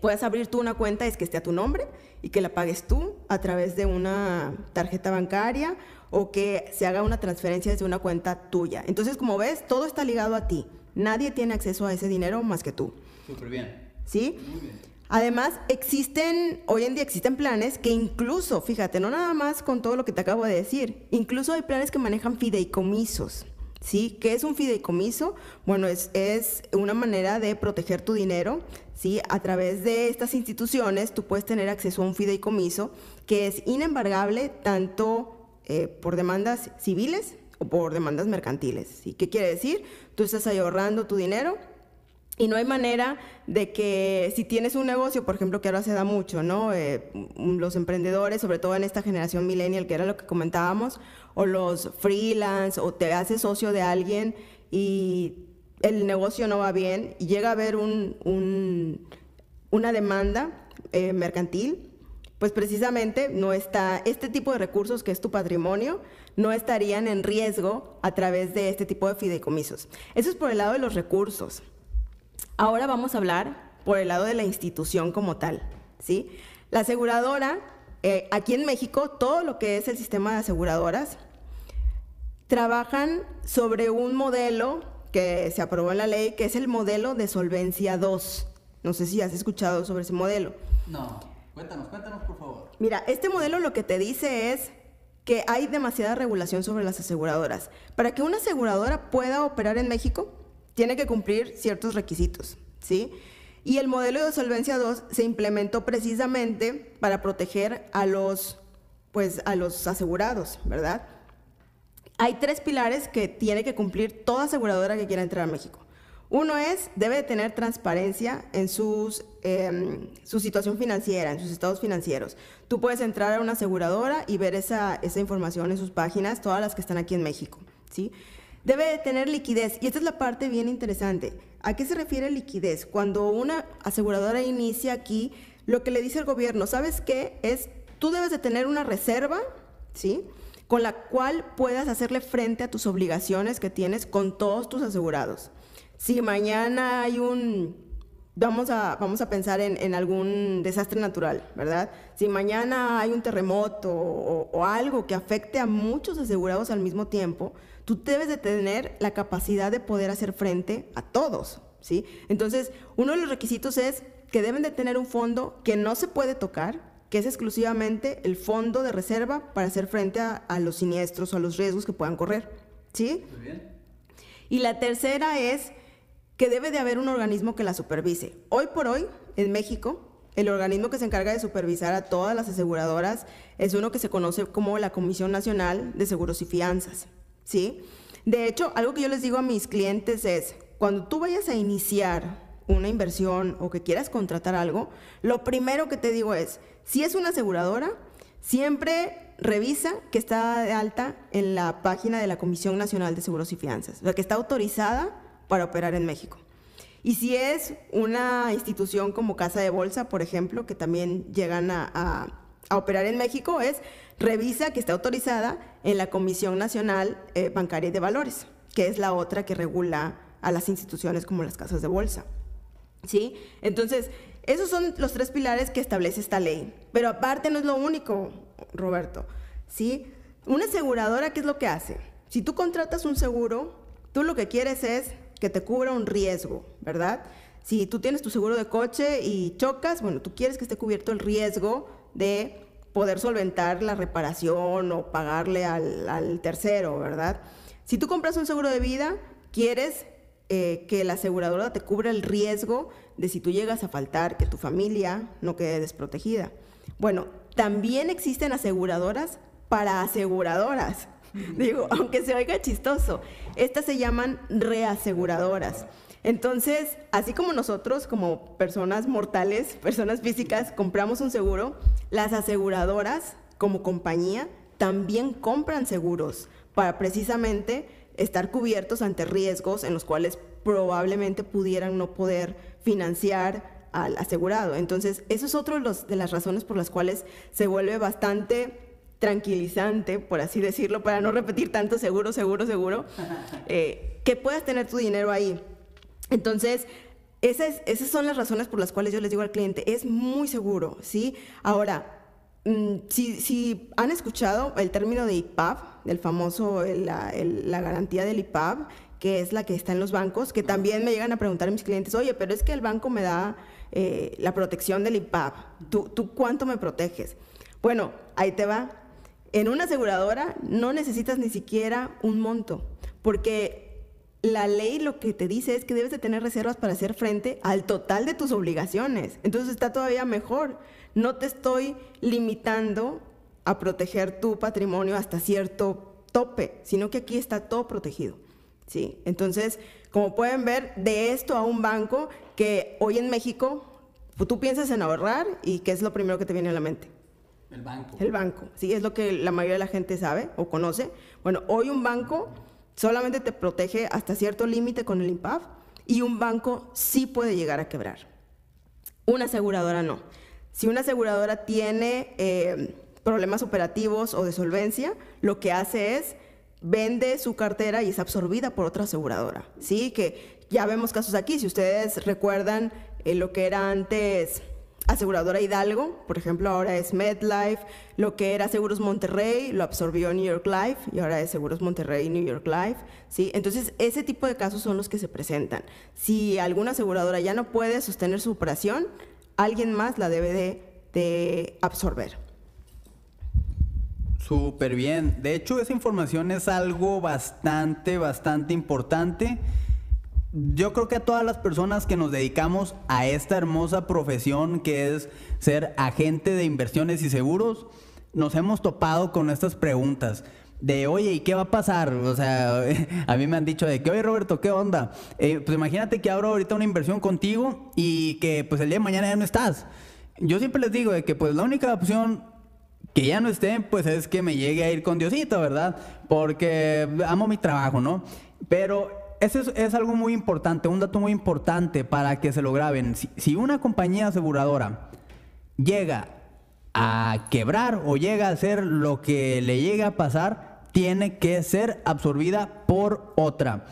puedas abrir tú una cuenta es que esté a tu nombre y que la pagues tú a través de una tarjeta bancaria o que se haga una transferencia desde una cuenta tuya. Entonces, como ves, todo está ligado a ti. Nadie tiene acceso a ese dinero más que tú. Súper bien. ¿Sí? Muy bien. Además, existen, hoy en día existen planes que incluso, fíjate, no nada más con todo lo que te acabo de decir, incluso hay planes que manejan fideicomisos. ¿Sí? ¿Qué es un fideicomiso? Bueno, es, es una manera de proteger tu dinero ¿sí? A través de estas instituciones tú puedes tener acceso a un fideicomiso que es inembargable tanto eh, por demandas civiles o por demandas mercantiles. ¿sí? ¿Qué quiere decir? Tú estás ahorrando tu dinero y no hay manera de que si tienes un negocio, por ejemplo, que ahora se da mucho, ¿no? Eh, los emprendedores, sobre todo en esta generación millennial, que era lo que comentábamos, o los freelance, o te haces socio de alguien y el negocio no va bien y llega a haber un, una demanda eh, mercantil, pues precisamente no está, este tipo de recursos que es tu patrimonio, no estarían en riesgo a través de este tipo de fideicomisos. Eso es por el lado de los recursos. Ahora vamos a hablar por el lado de la institución como tal, ¿sí? La aseguradora, eh, aquí en México, todo lo que es el sistema de aseguradoras, trabajan sobre un modelo que se aprobó en la ley, que es el modelo de solvencia 2. No sé si has escuchado sobre ese modelo. No, cuéntanos, cuéntanos por favor. Mira, este modelo lo que te dice es que hay demasiada regulación sobre las aseguradoras. Para que una aseguradora pueda operar en México, tiene que cumplir ciertos requisitos, ¿sí? Y el modelo de solvencia 2 se implementó precisamente para proteger a los, pues, a los asegurados, ¿verdad? Hay tres pilares que tiene que cumplir toda aseguradora que quiera entrar a México. Uno es, debe tener transparencia en sus, em, su situación financiera, en sus estados financieros. Tú puedes entrar a una aseguradora y ver esa, esa información en sus páginas, todas las que están aquí en México. ¿sí? Debe de tener liquidez. Y esta es la parte bien interesante. ¿A qué se refiere liquidez? Cuando una aseguradora inicia aquí, lo que le dice el gobierno, ¿sabes qué? Es, tú debes de tener una reserva, ¿sí? Con la cual puedas hacerle frente a tus obligaciones que tienes con todos tus asegurados. Si mañana hay un, vamos a, vamos a pensar en, algún desastre natural, ¿verdad? Si mañana hay un terremoto o, o, algo que afecte a muchos asegurados al mismo tiempo, tú debes de tener la capacidad de poder hacer frente a todos, ¿sí? Entonces, uno de los requisitos es que deben de tener un fondo que no se puede tocar, que es exclusivamente el fondo de reserva para hacer frente a, los siniestros o a los riesgos que puedan correr. ¿Sí? Muy bien. Y la tercera es que debe de haber un organismo que la supervise. Hoy por hoy, en México, el organismo que se encarga de supervisar a todas las aseguradoras es uno que se conoce como la Comisión Nacional de Seguros y Fianzas. ¿Sí? De hecho, algo que yo les digo a mis clientes es, cuando tú vayas a iniciar una inversión o que quieras contratar algo, lo primero que te digo es, si es una aseguradora, siempre revisa que está de alta en la página de la Comisión Nacional de Seguros y Fianzas, la que está autorizada para operar en México. Y si es una institución como Casa de Bolsa, por ejemplo, que también llegan a, operar en México, es revisa que está autorizada en la Comisión Nacional eh, Bancaria y de Valores. que es la otra que regula a las instituciones como las casas de bolsa. ¿Sí? Entonces, esos son los tres pilares que establece esta ley. Pero aparte no es lo único, Roberto. ¿Sí? Una aseguradora, ¿qué es lo que hace? Si tú contratas un seguro, tú lo que quieres es que te cubra un riesgo, ¿verdad? Si tú tienes tu seguro de coche y chocas, bueno, tú quieres que esté cubierto el riesgo de poder solventar la reparación o pagarle al, tercero, ¿verdad? Si tú compras un seguro de vida, quieres eh, que la aseguradora te cubra el riesgo de si tú llegas a faltar, que tu familia no quede desprotegida. Bueno, también existen aseguradoras para aseguradoras. Digo, aunque se oiga chistoso, estas se llaman reaseguradoras. Entonces, así como nosotros, como personas mortales, personas físicas, compramos un seguro, las aseguradoras, como compañía, también compran seguros para precisamente estar cubiertos ante riesgos en los cuales probablemente pudieran no poder financiar al asegurado. Entonces, eso es otra de las razones por las cuales se vuelve bastante tranquilizante, por así decirlo, para no repetir tanto seguro, seguro, seguro, eh, que puedas tener tu dinero ahí. Entonces, esas, esas son las razones por las cuales yo les digo al cliente, es muy seguro, ¿sí? Ahora, si, si, han escuchado el término de IPAB, el famoso, la, la, garantía del IPAB, que es la que está en los bancos, que también me llegan a preguntar a mis clientes, oye, pero es que el banco me da eh, la protección del IPAB, ¿Tú, ¿tú cuánto me proteges? Bueno, ahí te va. En una aseguradora no necesitas ni siquiera un monto, porque la ley lo que te dice es que debes de tener reservas para hacer frente al total de tus obligaciones. Entonces está todavía mejor. No te estoy limitando a proteger tu patrimonio hasta cierto tope, sino que aquí está todo protegido. ¿sí? Entonces, como pueden ver, de esto a un banco que hoy en México, tú piensas en ahorrar y ¿qué es lo primero que te viene a la mente? El banco. El banco, sí, es lo que la mayoría de la gente sabe o conoce. Bueno, hoy un banco solamente te protege hasta cierto límite con el IMPAF y un banco sí puede llegar a quebrar. Una aseguradora no. Si una aseguradora tiene eh, problemas operativos o de solvencia, lo que hace es vende su cartera y es absorbida por otra aseguradora. Sí, que ya vemos casos aquí. Si ustedes recuerdan eh, lo que era antes aseguradora Hidalgo, por ejemplo, ahora es MedLife, lo que era Seguros Monterrey lo absorbió New York Life y ahora es Seguros Monterrey New York Life, ¿sí? Entonces, ese tipo de casos son los que se presentan. Si alguna aseguradora ya no puede sostener su operación, alguien más la debe de, absorber. Súper bien. De hecho, esa información es algo bastante, bastante importante yo creo que a todas las personas que nos dedicamos a esta hermosa profesión que es ser agente de inversiones y seguros, nos hemos topado con estas preguntas de, oye, ¿y qué va a pasar? O sea, a mí me han dicho de que, oye, Roberto, ¿qué onda? Eh, pues imagínate que abro ahorita una inversión contigo y que pues el día de mañana ya no estás. Yo siempre les digo de que pues la única opción que ya no esté, pues es que me llegue a ir con Diosito, ¿verdad? Porque amo mi trabajo, ¿no? Pero eso es, algo muy importante, un dato muy importante para que se lo graben. Si, una compañía aseguradora llega a quebrar o llega a hacer lo que le llega a pasar, tiene que ser absorbida por otra.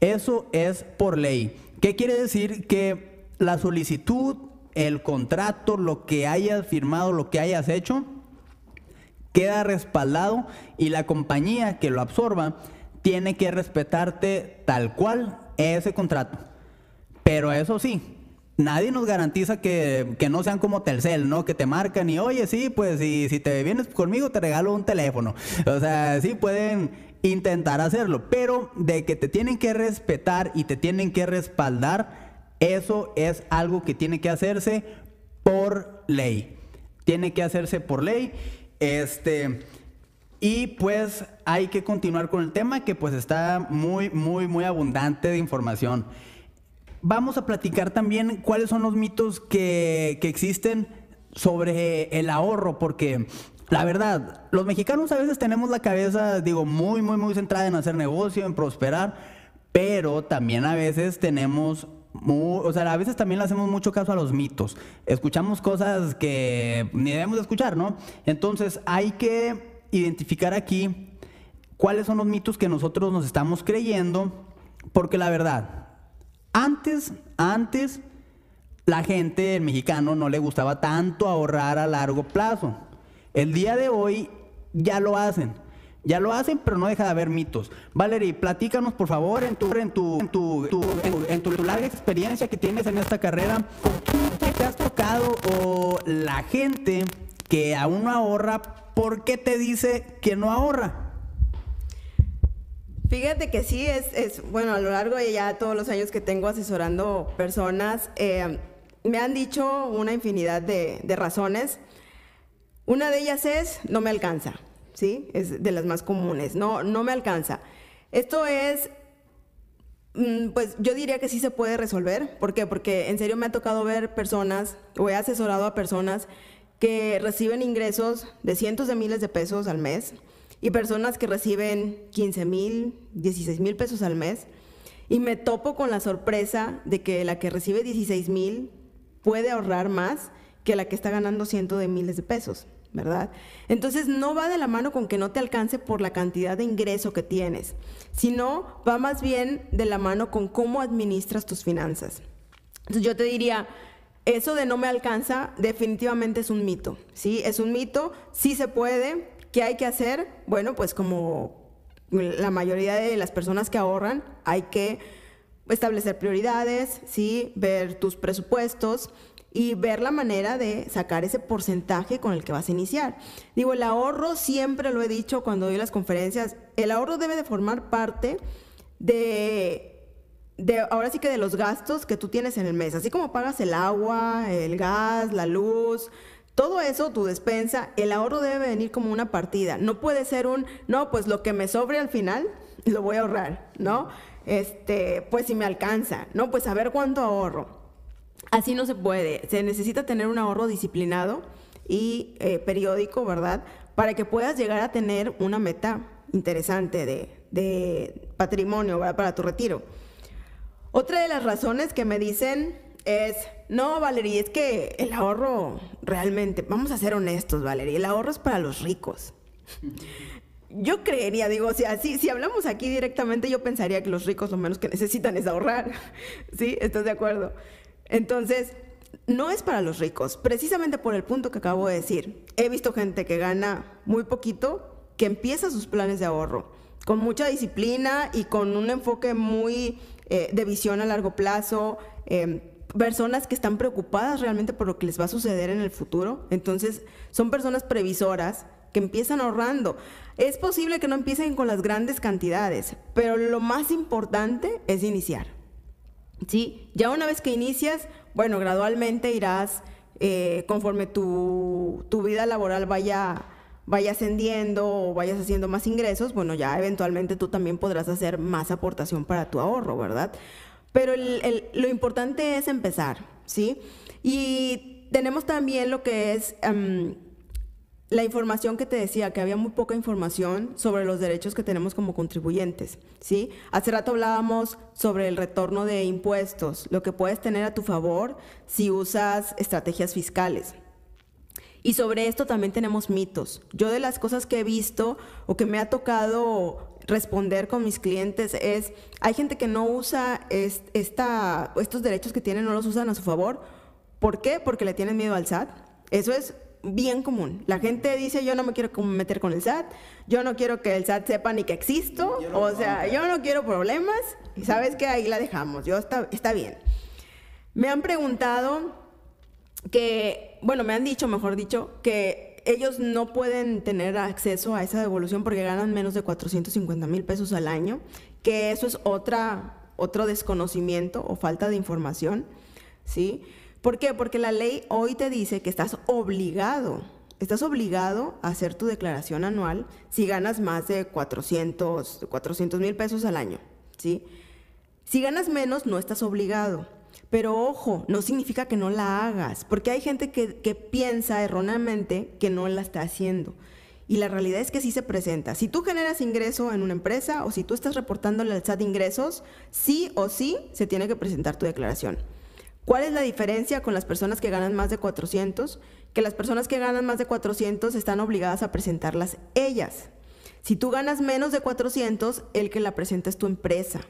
Eso es por ley. ¿Qué quiere decir? Que la solicitud, el contrato, lo que hayas firmado, lo que hayas hecho, queda respaldado y la compañía que lo absorba tiene que respetarte tal cual ese contrato. Pero eso sí, nadie nos garantiza que, no sean como Telcel, ¿no? Que te marcan y, oye, sí, pues si, si te vienes conmigo te regalo un teléfono. O sea, sí pueden intentar hacerlo, pero de que te tienen que respetar y te tienen que respaldar, eso es algo que tiene que hacerse por ley. Tiene que hacerse por ley. Este, y pues hay que continuar con el tema que pues está muy, muy, muy abundante de información. Vamos a platicar también cuáles son los mitos que, que existen sobre el ahorro, porque la verdad, los mexicanos a veces tenemos la cabeza, digo, muy, muy, muy centrada en hacer negocio, en prosperar, pero también a veces tenemos o sea, a veces también le hacemos mucho caso a los mitos. Escuchamos cosas que ni debemos de escuchar, ¿no? Entonces hay que identificar aquí cuáles son los mitos que nosotros nos estamos creyendo, porque la verdad, antes, antes, la gente, el mexicano, no le gustaba tanto ahorrar a largo plazo. El día de hoy ya lo hacen. Ya lo hacen, pero no deja de haber mitos. Valerie, platícanos, por favor, en tu, en tu, en tu, en tu, larga experiencia que tienes en esta carrera, ¿qué te has tocado o la gente que aún no ahorra, por qué te dice que no ahorra? Fíjate que sí, es, es, bueno, a lo largo de ya todos los años que tengo asesorando personas, eh, me han dicho una infinidad de, de razones. Una de ellas es, no me alcanza. ¿sí? Es de las más comunes. No, no me alcanza. Esto es, mm, pues yo diría que sí se puede resolver. ¿Por qué? Porque en serio me ha tocado ver personas, o he asesorado a personas que reciben ingresos de cientos de miles de pesos al mes y personas que reciben 15 mil, 16 mil pesos al mes. Y me topo con la sorpresa de que la que recibe 16 mil puede ahorrar más que la que está ganando cientos de miles de pesos. ¿verdad? Entonces no va de la mano con que no te alcance por la cantidad de ingreso que tienes, sino va más bien de la mano con cómo administras tus finanzas. Entonces yo te diría, eso de no me alcanza definitivamente es un mito, ¿sí? Es un mito, sí se puede, ¿qué hay que hacer? Bueno, pues como la mayoría de las personas que ahorran, hay que establecer prioridades, ¿sí? Ver tus presupuestos, y ver la manera de sacar ese porcentaje con el que vas a iniciar. Digo, el ahorro, siempre lo he dicho cuando doy las conferencias, el ahorro debe de formar parte de, de, ahora sí que de los gastos que tú tienes en el mes, así como pagas el agua, el gas, la luz, todo eso, tu despensa, el ahorro debe venir como una partida. No puede ser un, no, pues lo que me sobre al final lo voy a ahorrar, ¿no? Este, pues si me alcanza, ¿no? Pues a ver cuánto ahorro. Así no se puede. Se necesita tener un ahorro disciplinado y eh, periódico, ¿verdad? Para que puedas llegar a tener una meta interesante de, patrimonio para tu retiro. Otra de las razones que me dicen es, no, Valeria, es que el ahorro realmente, vamos a ser honestos, Valeria, el ahorro es para los ricos. Yo creería, digo, o si hablamos aquí directamente, yo pensaría que los ricos lo menos que necesitan es ahorrar. ¿Sí? ¿Estás de acuerdo? Entonces, no es para los ricos, precisamente por el punto que acabo de decir. He visto gente que gana muy poquito, que empieza sus planes de ahorro con mucha disciplina y con un enfoque muy eh, de visión a largo plazo. Em, personas que están preocupadas realmente por lo que les va a suceder en el futuro. Entonces, son personas previsoras que empiezan ahorrando. Es posible que no empiecen con las grandes cantidades, pero lo más importante es iniciar. ¿sí? Ya una vez que inicias, bueno, gradualmente irás, eh, conforme tu, vida laboral vaya, vaya ascendiendo o vayas haciendo más ingresos, bueno, ya eventualmente tú también podrás hacer más aportación para tu ahorro, ¿verdad? Pero lo importante es empezar, ¿sí? Y tenemos también lo que es... Em, la información que te decía, que había muy poca información sobre los derechos que tenemos como contribuyentes, ¿sí? Hace rato hablábamos sobre el retorno de impuestos, lo que puedes tener a tu favor si usas estrategias fiscales. Y sobre esto también tenemos mitos. Yo de las cosas que he visto o que me ha tocado responder con mis clientes es, hay gente que no usa esta, estos derechos que tienen, no los usan a su favor. ¿Por qué? Porque le tienen miedo al SAT. Eso es bien común. La gente dice, yo no me quiero meter con el SAT, yo no quiero que el SAT sepa ni que existo, o sea, yo no quiero problemas, y sabes que ahí la dejamos, yo está, está bien. Me han preguntado que, bueno, me han dicho, mejor dicho, que ellos no pueden tener acceso a esa devolución porque ganan menos de 450 mil pesos al año, que eso es otra, otro desconocimiento o falta de información, ¿sí? ¿Por qué? Porque la ley hoy te dice que estás obligado, estás obligado a hacer tu declaración anual si ganas más de 400 mil pesos al año, ¿sí? Si ganas menos, no estás obligado. Pero ojo, no significa que no la hagas, porque hay gente que, piensa erróneamente que no la está haciendo. Y la realidad es que sí se presenta. Si tú generas ingreso en una empresa o si tú estás reportándole al SAT ingresos, sí o sí se tiene que presentar tu declaración. ¿Cuál es la diferencia con las personas que ganan más de 400? Que las personas que ganan más de 400 están obligadas a presentarlas ellas. Si tú ganas menos de 400, el que la presenta es tu empresa.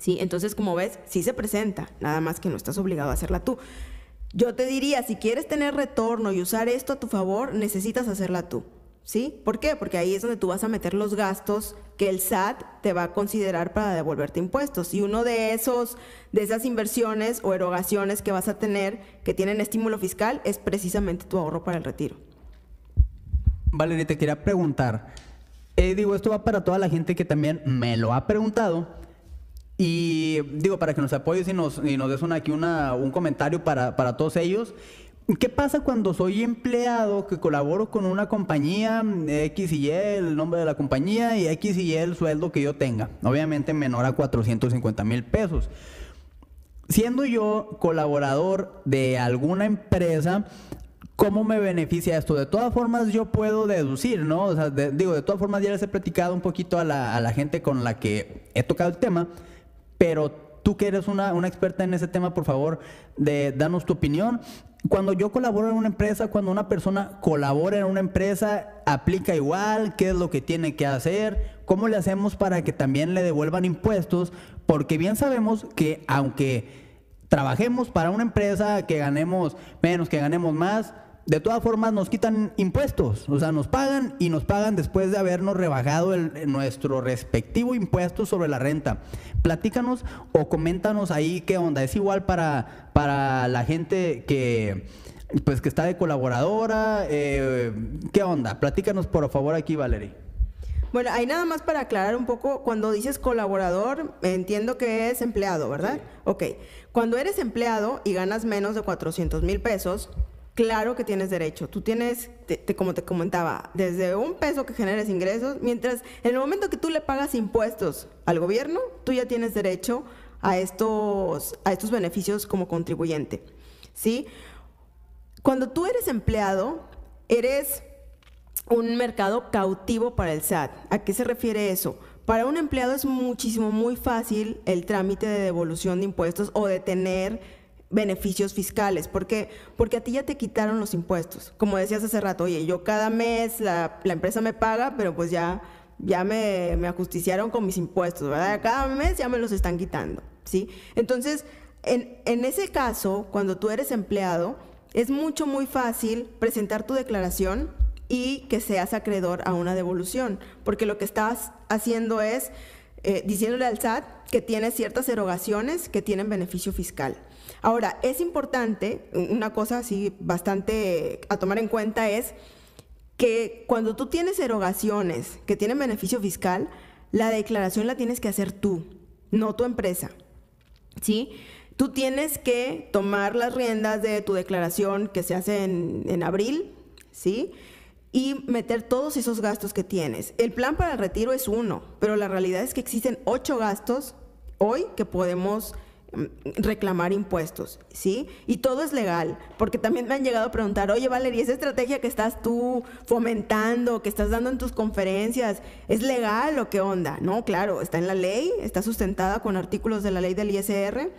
¿Sí? Entonces, como ves, sí se presenta, nada más que no estás obligado a hacerla tú. Yo te diría, si quieres tener retorno y usar esto a tu favor, necesitas hacerla tú. ¿Sí? ¿Por qué? Porque ahí es donde tú vas a meter los gastos que el SAT te va a considerar para devolverte impuestos. Y uno de esos, de esas inversiones o erogaciones que vas a tener que tienen estímulo fiscal es precisamente tu ahorro para el retiro. Valeria, te quería preguntar. Eh, digo, esto va para toda la gente que también me lo ha preguntado. Y digo, para que nos apoyes y nos, y nos des una, aquí una, un comentario para, para todos ellos. ¿Qué pasa cuando soy empleado que colaboro con una compañía X y Y, el nombre de la compañía y X y Y el sueldo que yo tenga? Obviamente menor a 450 mil pesos. Siendo yo colaborador de alguna empresa, ¿cómo me beneficia esto? De todas formas yo puedo deducir, ¿no? O sea, digo, de todas formas ya les he platicado un poquito a la, a la gente con la que he tocado el tema, pero tú que eres una, una, experta en ese tema, por favor, de, danos tu opinión. Cuando yo colaboro en una empresa, cuando una persona colabora en una empresa, aplica igual, qué es lo que tiene que hacer, cómo le hacemos para que también le devuelvan impuestos, porque bien sabemos que aunque trabajemos para una empresa, que ganemos menos, que ganemos más, de todas formas nos quitan impuestos, o sea, nos pagan y nos pagan después de habernos rebajado el, nuestro respectivo impuesto sobre la renta. Platícanos o coméntanos ahí qué onda, es igual para, para la gente que pues que está de colaboradora, eh, ¿qué onda? Platícanos por favor aquí, Valerie. Bueno, ahí nada más para aclarar un poco, cuando dices colaborador, entiendo que es empleado, ¿verdad? Ok, cuando eres empleado y ganas menos de 400 mil pesos, claro que tienes derecho. Tú tienes, como te comentaba, desde un peso que generes ingresos, mientras en el momento que tú le pagas impuestos al gobierno, tú ya tienes derecho a estos, a estos beneficios como contribuyente. ¿Sí? Cuando tú eres empleado, eres un mercado cautivo para el SAT. ¿A qué se refiere eso? Para un empleado es muchísimo, muy fácil el trámite de devolución de impuestos o de tener beneficios fiscales. Porque a ti ya te quitaron los impuestos. Como decías hace rato, oye, yo cada mes la, empresa me paga, pero pues ya, ya me, me, ajusticiaron con mis impuestos, ¿verdad? Cada mes ya me los están quitando, ¿sí? Entonces, en, en ese caso, cuando tú eres empleado, es mucho, muy fácil presentar tu declaración y que seas acreedor a una devolución, porque lo que estás haciendo es eh, diciéndole al SAT que tiene ciertas erogaciones que tienen beneficio fiscal. Ahora, es importante, una cosa así bastante a tomar en cuenta es que cuando tú tienes erogaciones que tienen beneficio fiscal, la declaración la tienes que hacer tú, no tu empresa. ¿Sí? Tú tienes que tomar las riendas de tu declaración que se hace en, en abril, ¿sí? y meter todos esos gastos que tienes. El plan para el retiro es uno, pero la realidad es que existen ocho gastos hoy que podemos reclamar impuestos, ¿sí? Y todo es legal, porque también me han llegado a preguntar, oye Valeria, esa estrategia que estás tú fomentando, que estás dando en tus conferencias, ¿es legal o qué onda? No, claro, está en la ley, está sustentada con artículos de la ley del ISR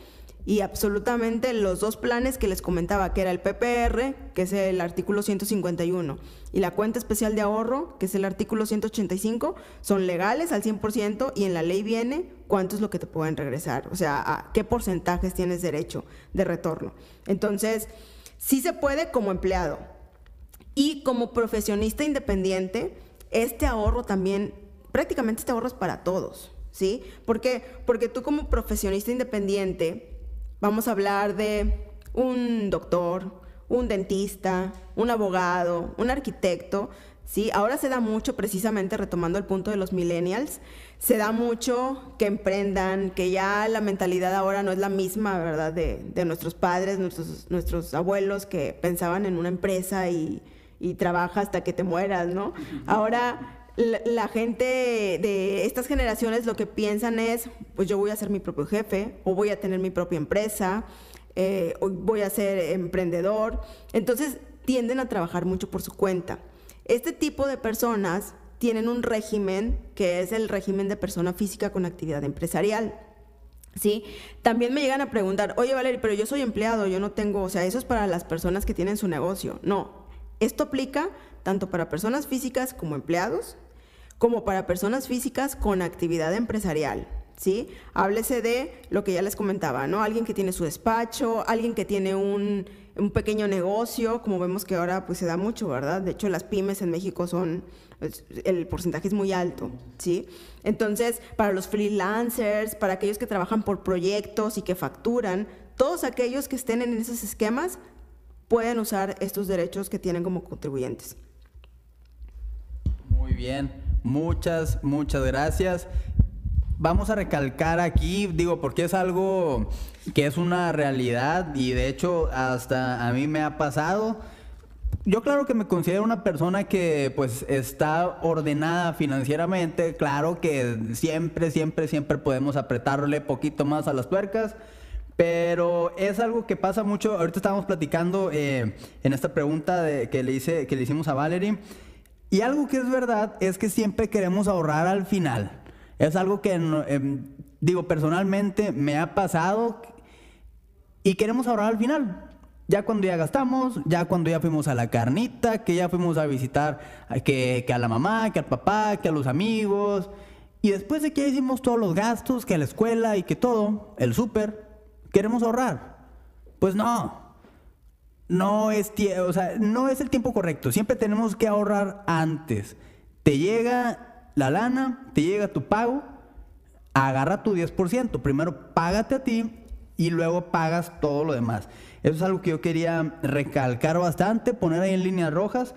y absolutamente los dos planes que les comentaba, que era el PPR, que es el artículo 151, y la cuenta especial de ahorro, que es el artículo 185, son legales al 100% y en la ley viene cuánto es lo que te pueden regresar, o sea, a qué porcentajes tienes derecho de retorno. Entonces, sí se puede como empleado. Y como profesionista independiente, este ahorro también, prácticamente este ahorro es para todos. ¿Sí? ¿Por qué? Porque tú como profesionista independiente Vamos a hablar de un doctor, un dentista, un abogado, un arquitecto. ¿sí? Ahora se da mucho, precisamente retomando el punto de los millennials, se da mucho que emprendan, que ya la mentalidad ahora no es la misma, ¿verdad? De, nuestros padres, nuestros, nuestros abuelos que pensaban en una empresa y, y trabaja hasta que te mueras, ¿no? Ahora la, gente de estas generaciones lo que piensan es, pues yo voy a ser mi propio jefe o voy a tener mi propia empresa, eh, o voy a ser emprendedor. Entonces tienden a trabajar mucho por su cuenta. Este tipo de personas tienen un régimen que es el régimen de persona física con actividad empresarial. ¿Sí? También me llegan a preguntar, oye Valeria, pero yo soy empleado, yo no tengo, o sea, eso es para las personas que tienen su negocio. No, esto aplica tanto para personas físicas como empleados, como para personas físicas con actividad empresarial. ¿Sí? Háblese de lo que ya les comentaba, ¿no? Alguien que tiene su despacho, alguien que tiene un, un pequeño negocio, como vemos que ahora pues se da mucho, ¿verdad? De hecho, las pymes en México son, el porcentaje es muy alto, ¿sí? Entonces, para los freelancers, para aquellos que trabajan por proyectos y que facturan, todos aquellos que estén en esos esquemas pueden usar estos derechos que tienen como contribuyentes. Bien, muchas, muchas gracias. Vamos a recalcar aquí, digo, porque es algo que es una realidad y de hecho hasta a mí me ha pasado. Yo claro que me considero una persona que pues está ordenada financieramente, claro que siempre, siempre, siempre podemos apretarle poquito más a las tuercas, pero es algo que pasa mucho. Ahorita estábamos platicando eh, en esta pregunta que, le hice, que le hicimos a Valerie. Y algo que es verdad es que siempre queremos ahorrar al final. Es algo que, em, digo, personalmente me ha pasado y queremos ahorrar al final. Ya cuando ya gastamos, ya cuando ya fuimos a la carnita, que ya fuimos a visitar que, que a la mamá, que al papá, que a los amigos. Y después de que ya hicimos todos los gastos, que a la escuela y que todo, el súper, queremos ahorrar. Pues no. No es, o sea, no es el tiempo correcto. Siempre tenemos que ahorrar antes. Te llega la lana, te llega tu pago, agarra tu 10%. Primero págate a ti y luego pagas todo lo demás. Eso es algo que yo quería recalcar bastante, poner ahí en líneas rojas.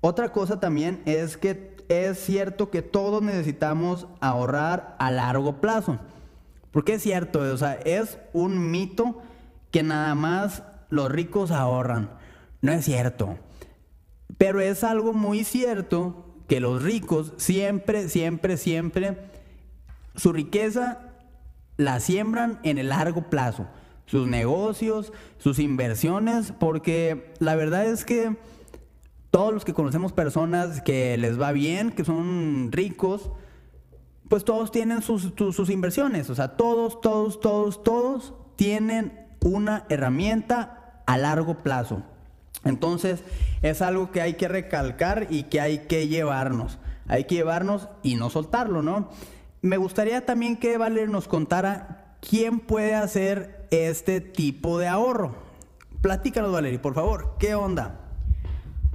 Otra cosa también es que es cierto que todos necesitamos ahorrar a largo plazo. Porque es cierto, o sea, es un mito que nada más los ricos ahorran. No es cierto. Pero es algo muy cierto que los ricos siempre, siempre, siempre, su riqueza la siembran en el largo plazo. Sus negocios, sus inversiones, porque la verdad es que todos los que conocemos personas que les va bien, que son ricos, pues todos tienen sus, inversiones. O sea, todos, todos, todos, todos tienen una herramienta a largo plazo. Entonces, es algo que hay que recalcar y que hay que llevarnos. Hay que llevarnos y no soltarlo, ¿no? Me gustaría también que Valer nos contara quién puede hacer este tipo de ahorro. Platícanos, Valery, por favor. ¿Qué onda?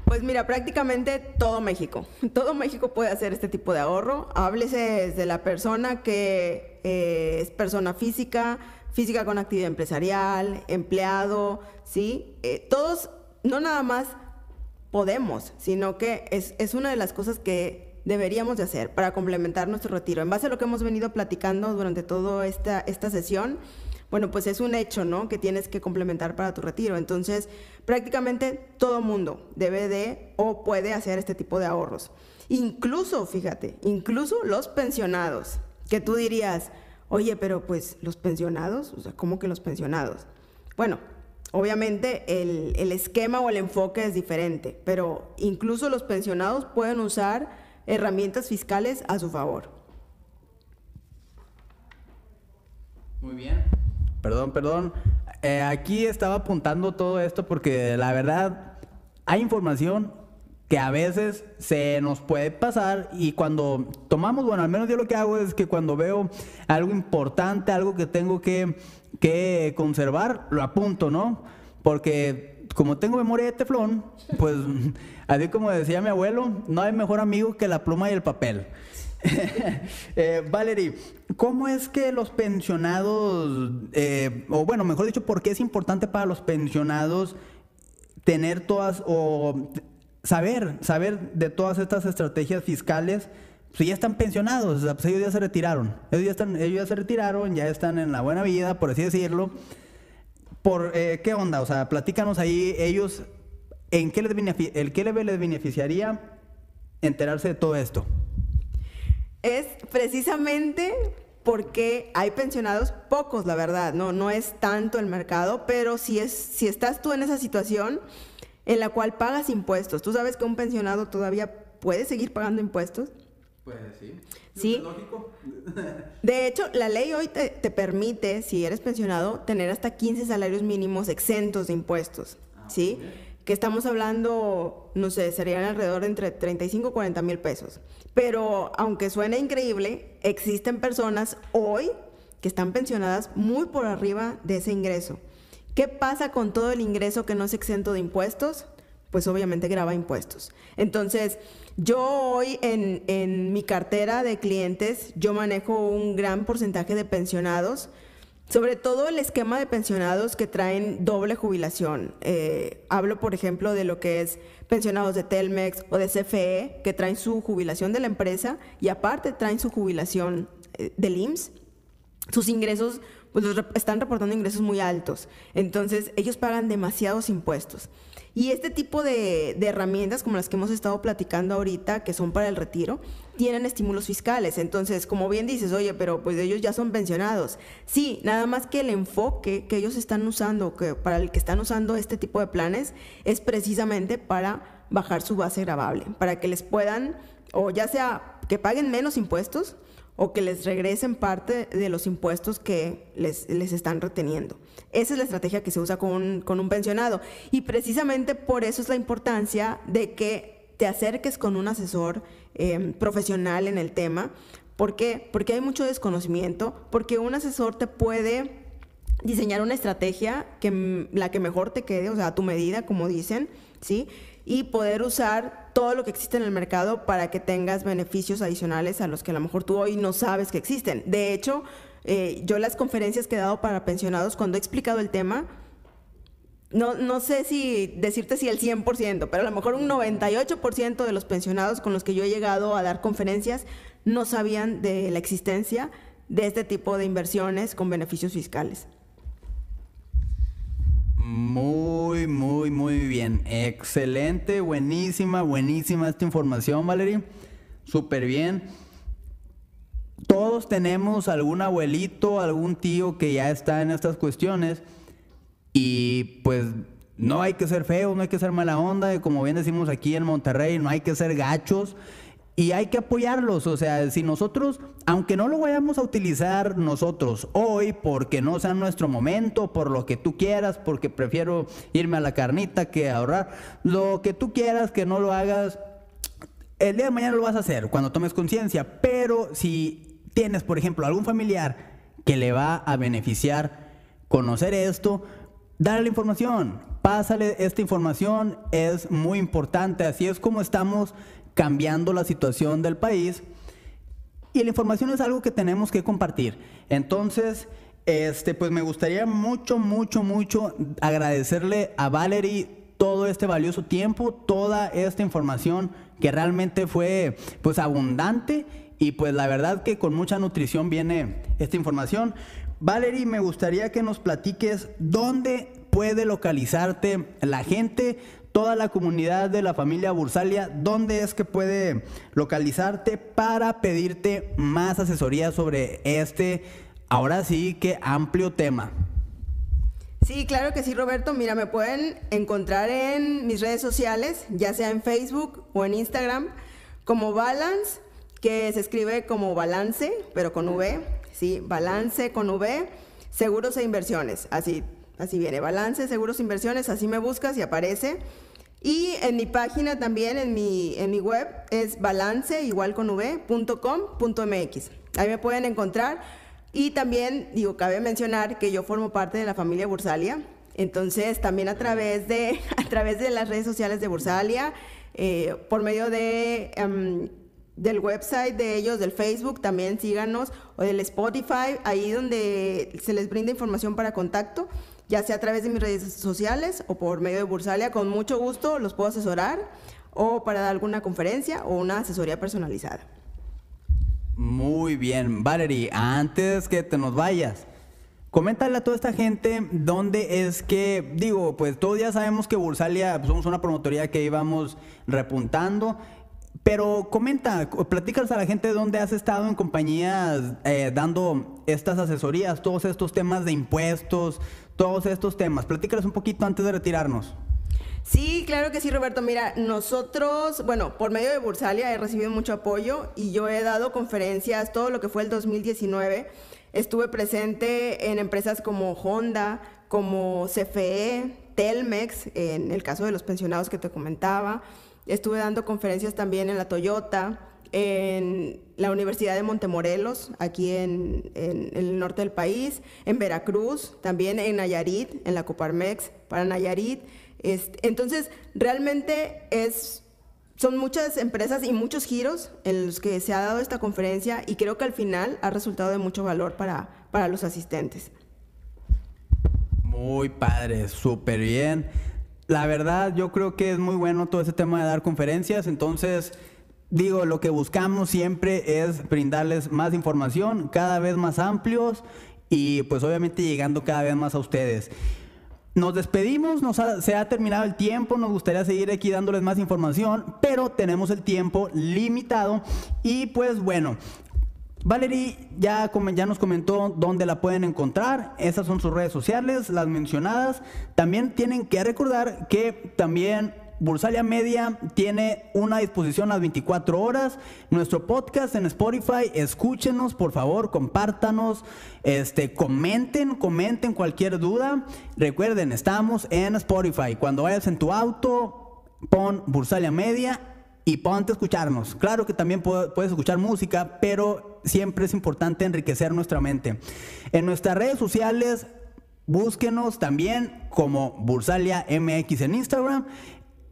Pues mira, prácticamente todo México. Todo México puede hacer este tipo de ahorro. Háblese de la persona que eh, es persona física, física con actividad empresarial, empleado, ¿sí? Eh, todos, no nada más podemos, sino que es, es una de las cosas que deberíamos de hacer para complementar nuestro retiro. En base a lo que hemos venido platicando durante toda esta, esta sesión, bueno, pues es un hecho, ¿no? Que tienes que complementar para tu retiro. Entonces, prácticamente todo mundo debe de o puede hacer este tipo de ahorros. Incluso, fíjate, incluso los pensionados, que tú dirías, oye, pero pues los pensionados, o sea, ¿cómo que los pensionados? Bueno, obviamente el, el esquema o el enfoque es diferente, pero incluso los pensionados pueden usar herramientas fiscales a su favor. Muy bien. Perdón, perdón. Eh, aquí estaba apuntando todo esto porque la verdad hay información que a veces se nos puede pasar y cuando tomamos, bueno, al menos yo lo que hago es que cuando veo algo importante, algo que tengo que, que conservar, lo apunto, ¿no? Porque como tengo memoria de teflón, pues así como decía mi abuelo, no hay mejor amigo que la pluma y el papel. eh, Valerie, ¿cómo es que los pensionados, eh, o bueno, mejor dicho, ¿por qué es importante para los pensionados tener todas o saber, saber de todas estas estrategias fiscales? Pues ya están pensionados, pues ellos ya se retiraron, ellos ya, están, ellos ya se retiraron, ya están en la buena vida, por así decirlo. ¿Por eh, qué onda? O sea, platícanos ahí ellos, ¿en qué les, el qué les beneficiaría enterarse de todo esto? es precisamente porque hay pensionados pocos, la verdad, no, no es tanto el mercado, pero si, es, si estás tú en esa situación en la cual pagas impuestos, tú sabes que un pensionado todavía puede seguir pagando impuestos. Pues sí. Sí. lógico. De hecho, la ley hoy te, te, permite, si eres pensionado, tener hasta 15 salarios mínimos exentos de impuestos. Ah, ¿Sí? que estamos hablando, no sé, serían alrededor de entre 35 y 40 mil pesos. Pero aunque suene increíble, existen personas hoy que están pensionadas muy por arriba de ese ingreso. ¿Qué pasa con todo el ingreso que no es exento de impuestos? Pues obviamente graba impuestos. Entonces, yo hoy en, mi cartera de clientes, yo manejo un gran porcentaje de pensionados sobre todo el esquema de pensionados que traen doble jubilación. Eh, hablo, por ejemplo, de lo que es pensionados de Telmex o de CFE, que traen su jubilación de la empresa y aparte traen su jubilación eh, del IMSS. Sus ingresos, pues están reportando ingresos muy altos. Entonces, ellos pagan demasiados impuestos. Y este tipo de, herramientas, como las que hemos estado platicando ahorita, que son para el retiro, tienen estímulos fiscales. Entonces, como bien dices, oye, pero pues ellos ya son pensionados. Sí, nada más que el enfoque que ellos están usando, que para el que están usando este tipo de planes, es precisamente para bajar su base grabable, para que les puedan, o ya sea que paguen menos impuestos, o que les regresen parte de los impuestos que les, les están reteniendo. Esa es la estrategia que se usa con un, con un pensionado. Y precisamente por eso es la importancia de que te acerques con un asesor em, profesional en el tema. ¿Por qué? Porque hay mucho desconocimiento, porque un asesor te puede diseñar una estrategia que la que mejor te quede, o sea, a tu medida, como dicen, ¿sí? Y poder usar todo lo que existe en el mercado para que tengas beneficios adicionales a los que a lo mejor tú hoy no sabes que existen. De hecho, eh, yo las conferencias que he dado para pensionados, cuando he explicado el tema, no, no sé si decirte si el 100%, pero a lo mejor un 98% de los pensionados con los que yo he llegado a dar conferencias no sabían de la existencia de este tipo de inversiones con beneficios fiscales. Muy, muy, muy bien. Excelente, buenísima, buenísima esta información, Valerie. Súper bien. Todos tenemos algún abuelito, algún tío que ya está en estas cuestiones y pues no hay que ser feos, no hay que ser mala onda, como bien decimos aquí en Monterrey, no hay que ser gachos y hay que apoyarlos. O sea, si nosotros, aunque no lo vayamos a utilizar nosotros hoy, porque no sea nuestro momento, por lo que tú quieras, porque prefiero irme a la carnita que ahorrar, lo que tú quieras, que no lo hagas, el día de mañana lo vas a hacer cuando tomes conciencia. Pero si tienes, por ejemplo, algún familiar que le va a beneficiar conocer esto, dale la información, pásale esta información, es muy importante. Así es como estamos cambiando la situación del país. Y la información es algo que tenemos que compartir. Entonces, este, pues me gustaría mucho, mucho, mucho agradecerle a Valerie todo este valioso tiempo, toda esta información que realmente fue pues abundante y pues la verdad que con mucha nutrición viene esta información. Valerie, me gustaría que nos platiques dónde puede localizarte la gente, toda la comunidad de la familia Bursalia, ¿dónde es que puede localizarte para pedirte más asesoría sobre este, ahora sí que amplio tema? Sí, claro que sí, Roberto. Mira, me pueden encontrar en mis redes sociales, ya sea en Facebook o en Instagram, como Balance, que se escribe como balance, pero con V, sí, balance con V, seguros e inversiones, así, así viene, balance, seguros e inversiones, así me buscas y aparece. Y en mi página también, en mi, en mi web, es balance, igual con v.com.mx. Ahí me pueden encontrar. Y también, digo, cabe mencionar que yo formo parte de la familia Bursalia. Entonces, también a través de, a través de las redes sociales de Bursalia, eh, por medio de, em, del website de ellos, del Facebook, también síganos, o del Spotify, ahí donde se les brinda información para contacto ya sea a través de mis redes sociales o por medio de Bursalia, con mucho gusto los puedo asesorar o para dar alguna conferencia o una asesoría personalizada. Muy bien, Valerie, antes que te nos vayas, coméntale a toda esta gente dónde es que, digo, pues todos ya sabemos que Bursalia pues, somos una promotoría que íbamos repuntando pero comenta, platícanos a la gente dónde has estado en compañías eh, dando estas asesorías, todos estos temas de impuestos, todos estos temas. Platícanos un poquito antes de retirarnos. Sí, claro que sí, Roberto. Mira, nosotros, bueno, por medio de Bursalia he recibido mucho apoyo y yo he dado conferencias todo lo que fue el 2019. Estuve presente en empresas como Honda, como CFE, Telmex, en el caso de los pensionados que te comentaba. Estuve dando conferencias también en la Toyota, en la Universidad de Montemorelos, aquí en, el norte del país, en Veracruz, también en Nayarit, en la Coparmex para Nayarit. entonces, realmente es, son muchas empresas y muchos giros en los que se ha dado esta conferencia y creo que al final ha resultado de mucho valor para, para los asistentes. Muy padre, súper bien. La verdad, yo creo que es muy bueno todo ese tema de dar conferencias, entonces digo, lo que buscamos siempre es brindarles más información, cada vez más amplios y pues obviamente llegando cada vez más a ustedes. Nos despedimos, nos se ha terminado el tiempo, nos gustaría seguir aquí dándoles más información, pero tenemos el tiempo limitado y pues bueno, Valerie ya, nos comentó dónde la pueden encontrar. Esas son sus redes sociales, las mencionadas. También tienen que recordar que también Bursalia Media tiene una disposición las 24 horas. Nuestro podcast en Spotify, escúchenos, por favor, compártanos, este, comenten, comenten cualquier duda. Recuerden, estamos en Spotify. Cuando vayas en tu auto, pon Bursalia Media y ponte a escucharnos. Claro que también puedes escuchar música, pero siempre es importante enriquecer nuestra mente. En nuestras redes sociales, búsquenos también como Bursalia MX en Instagram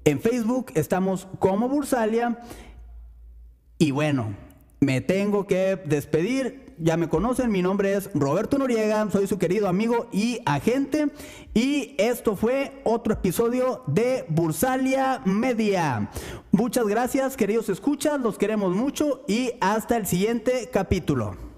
en Facebook estamos como Bursalia. Y bueno, me tengo que despedir. Ya me conocen, mi nombre es Roberto Noriega, soy su querido amigo y agente. Y esto fue otro episodio de Bursalia Media. Muchas gracias, queridos escuchas, los queremos mucho y hasta el siguiente capítulo.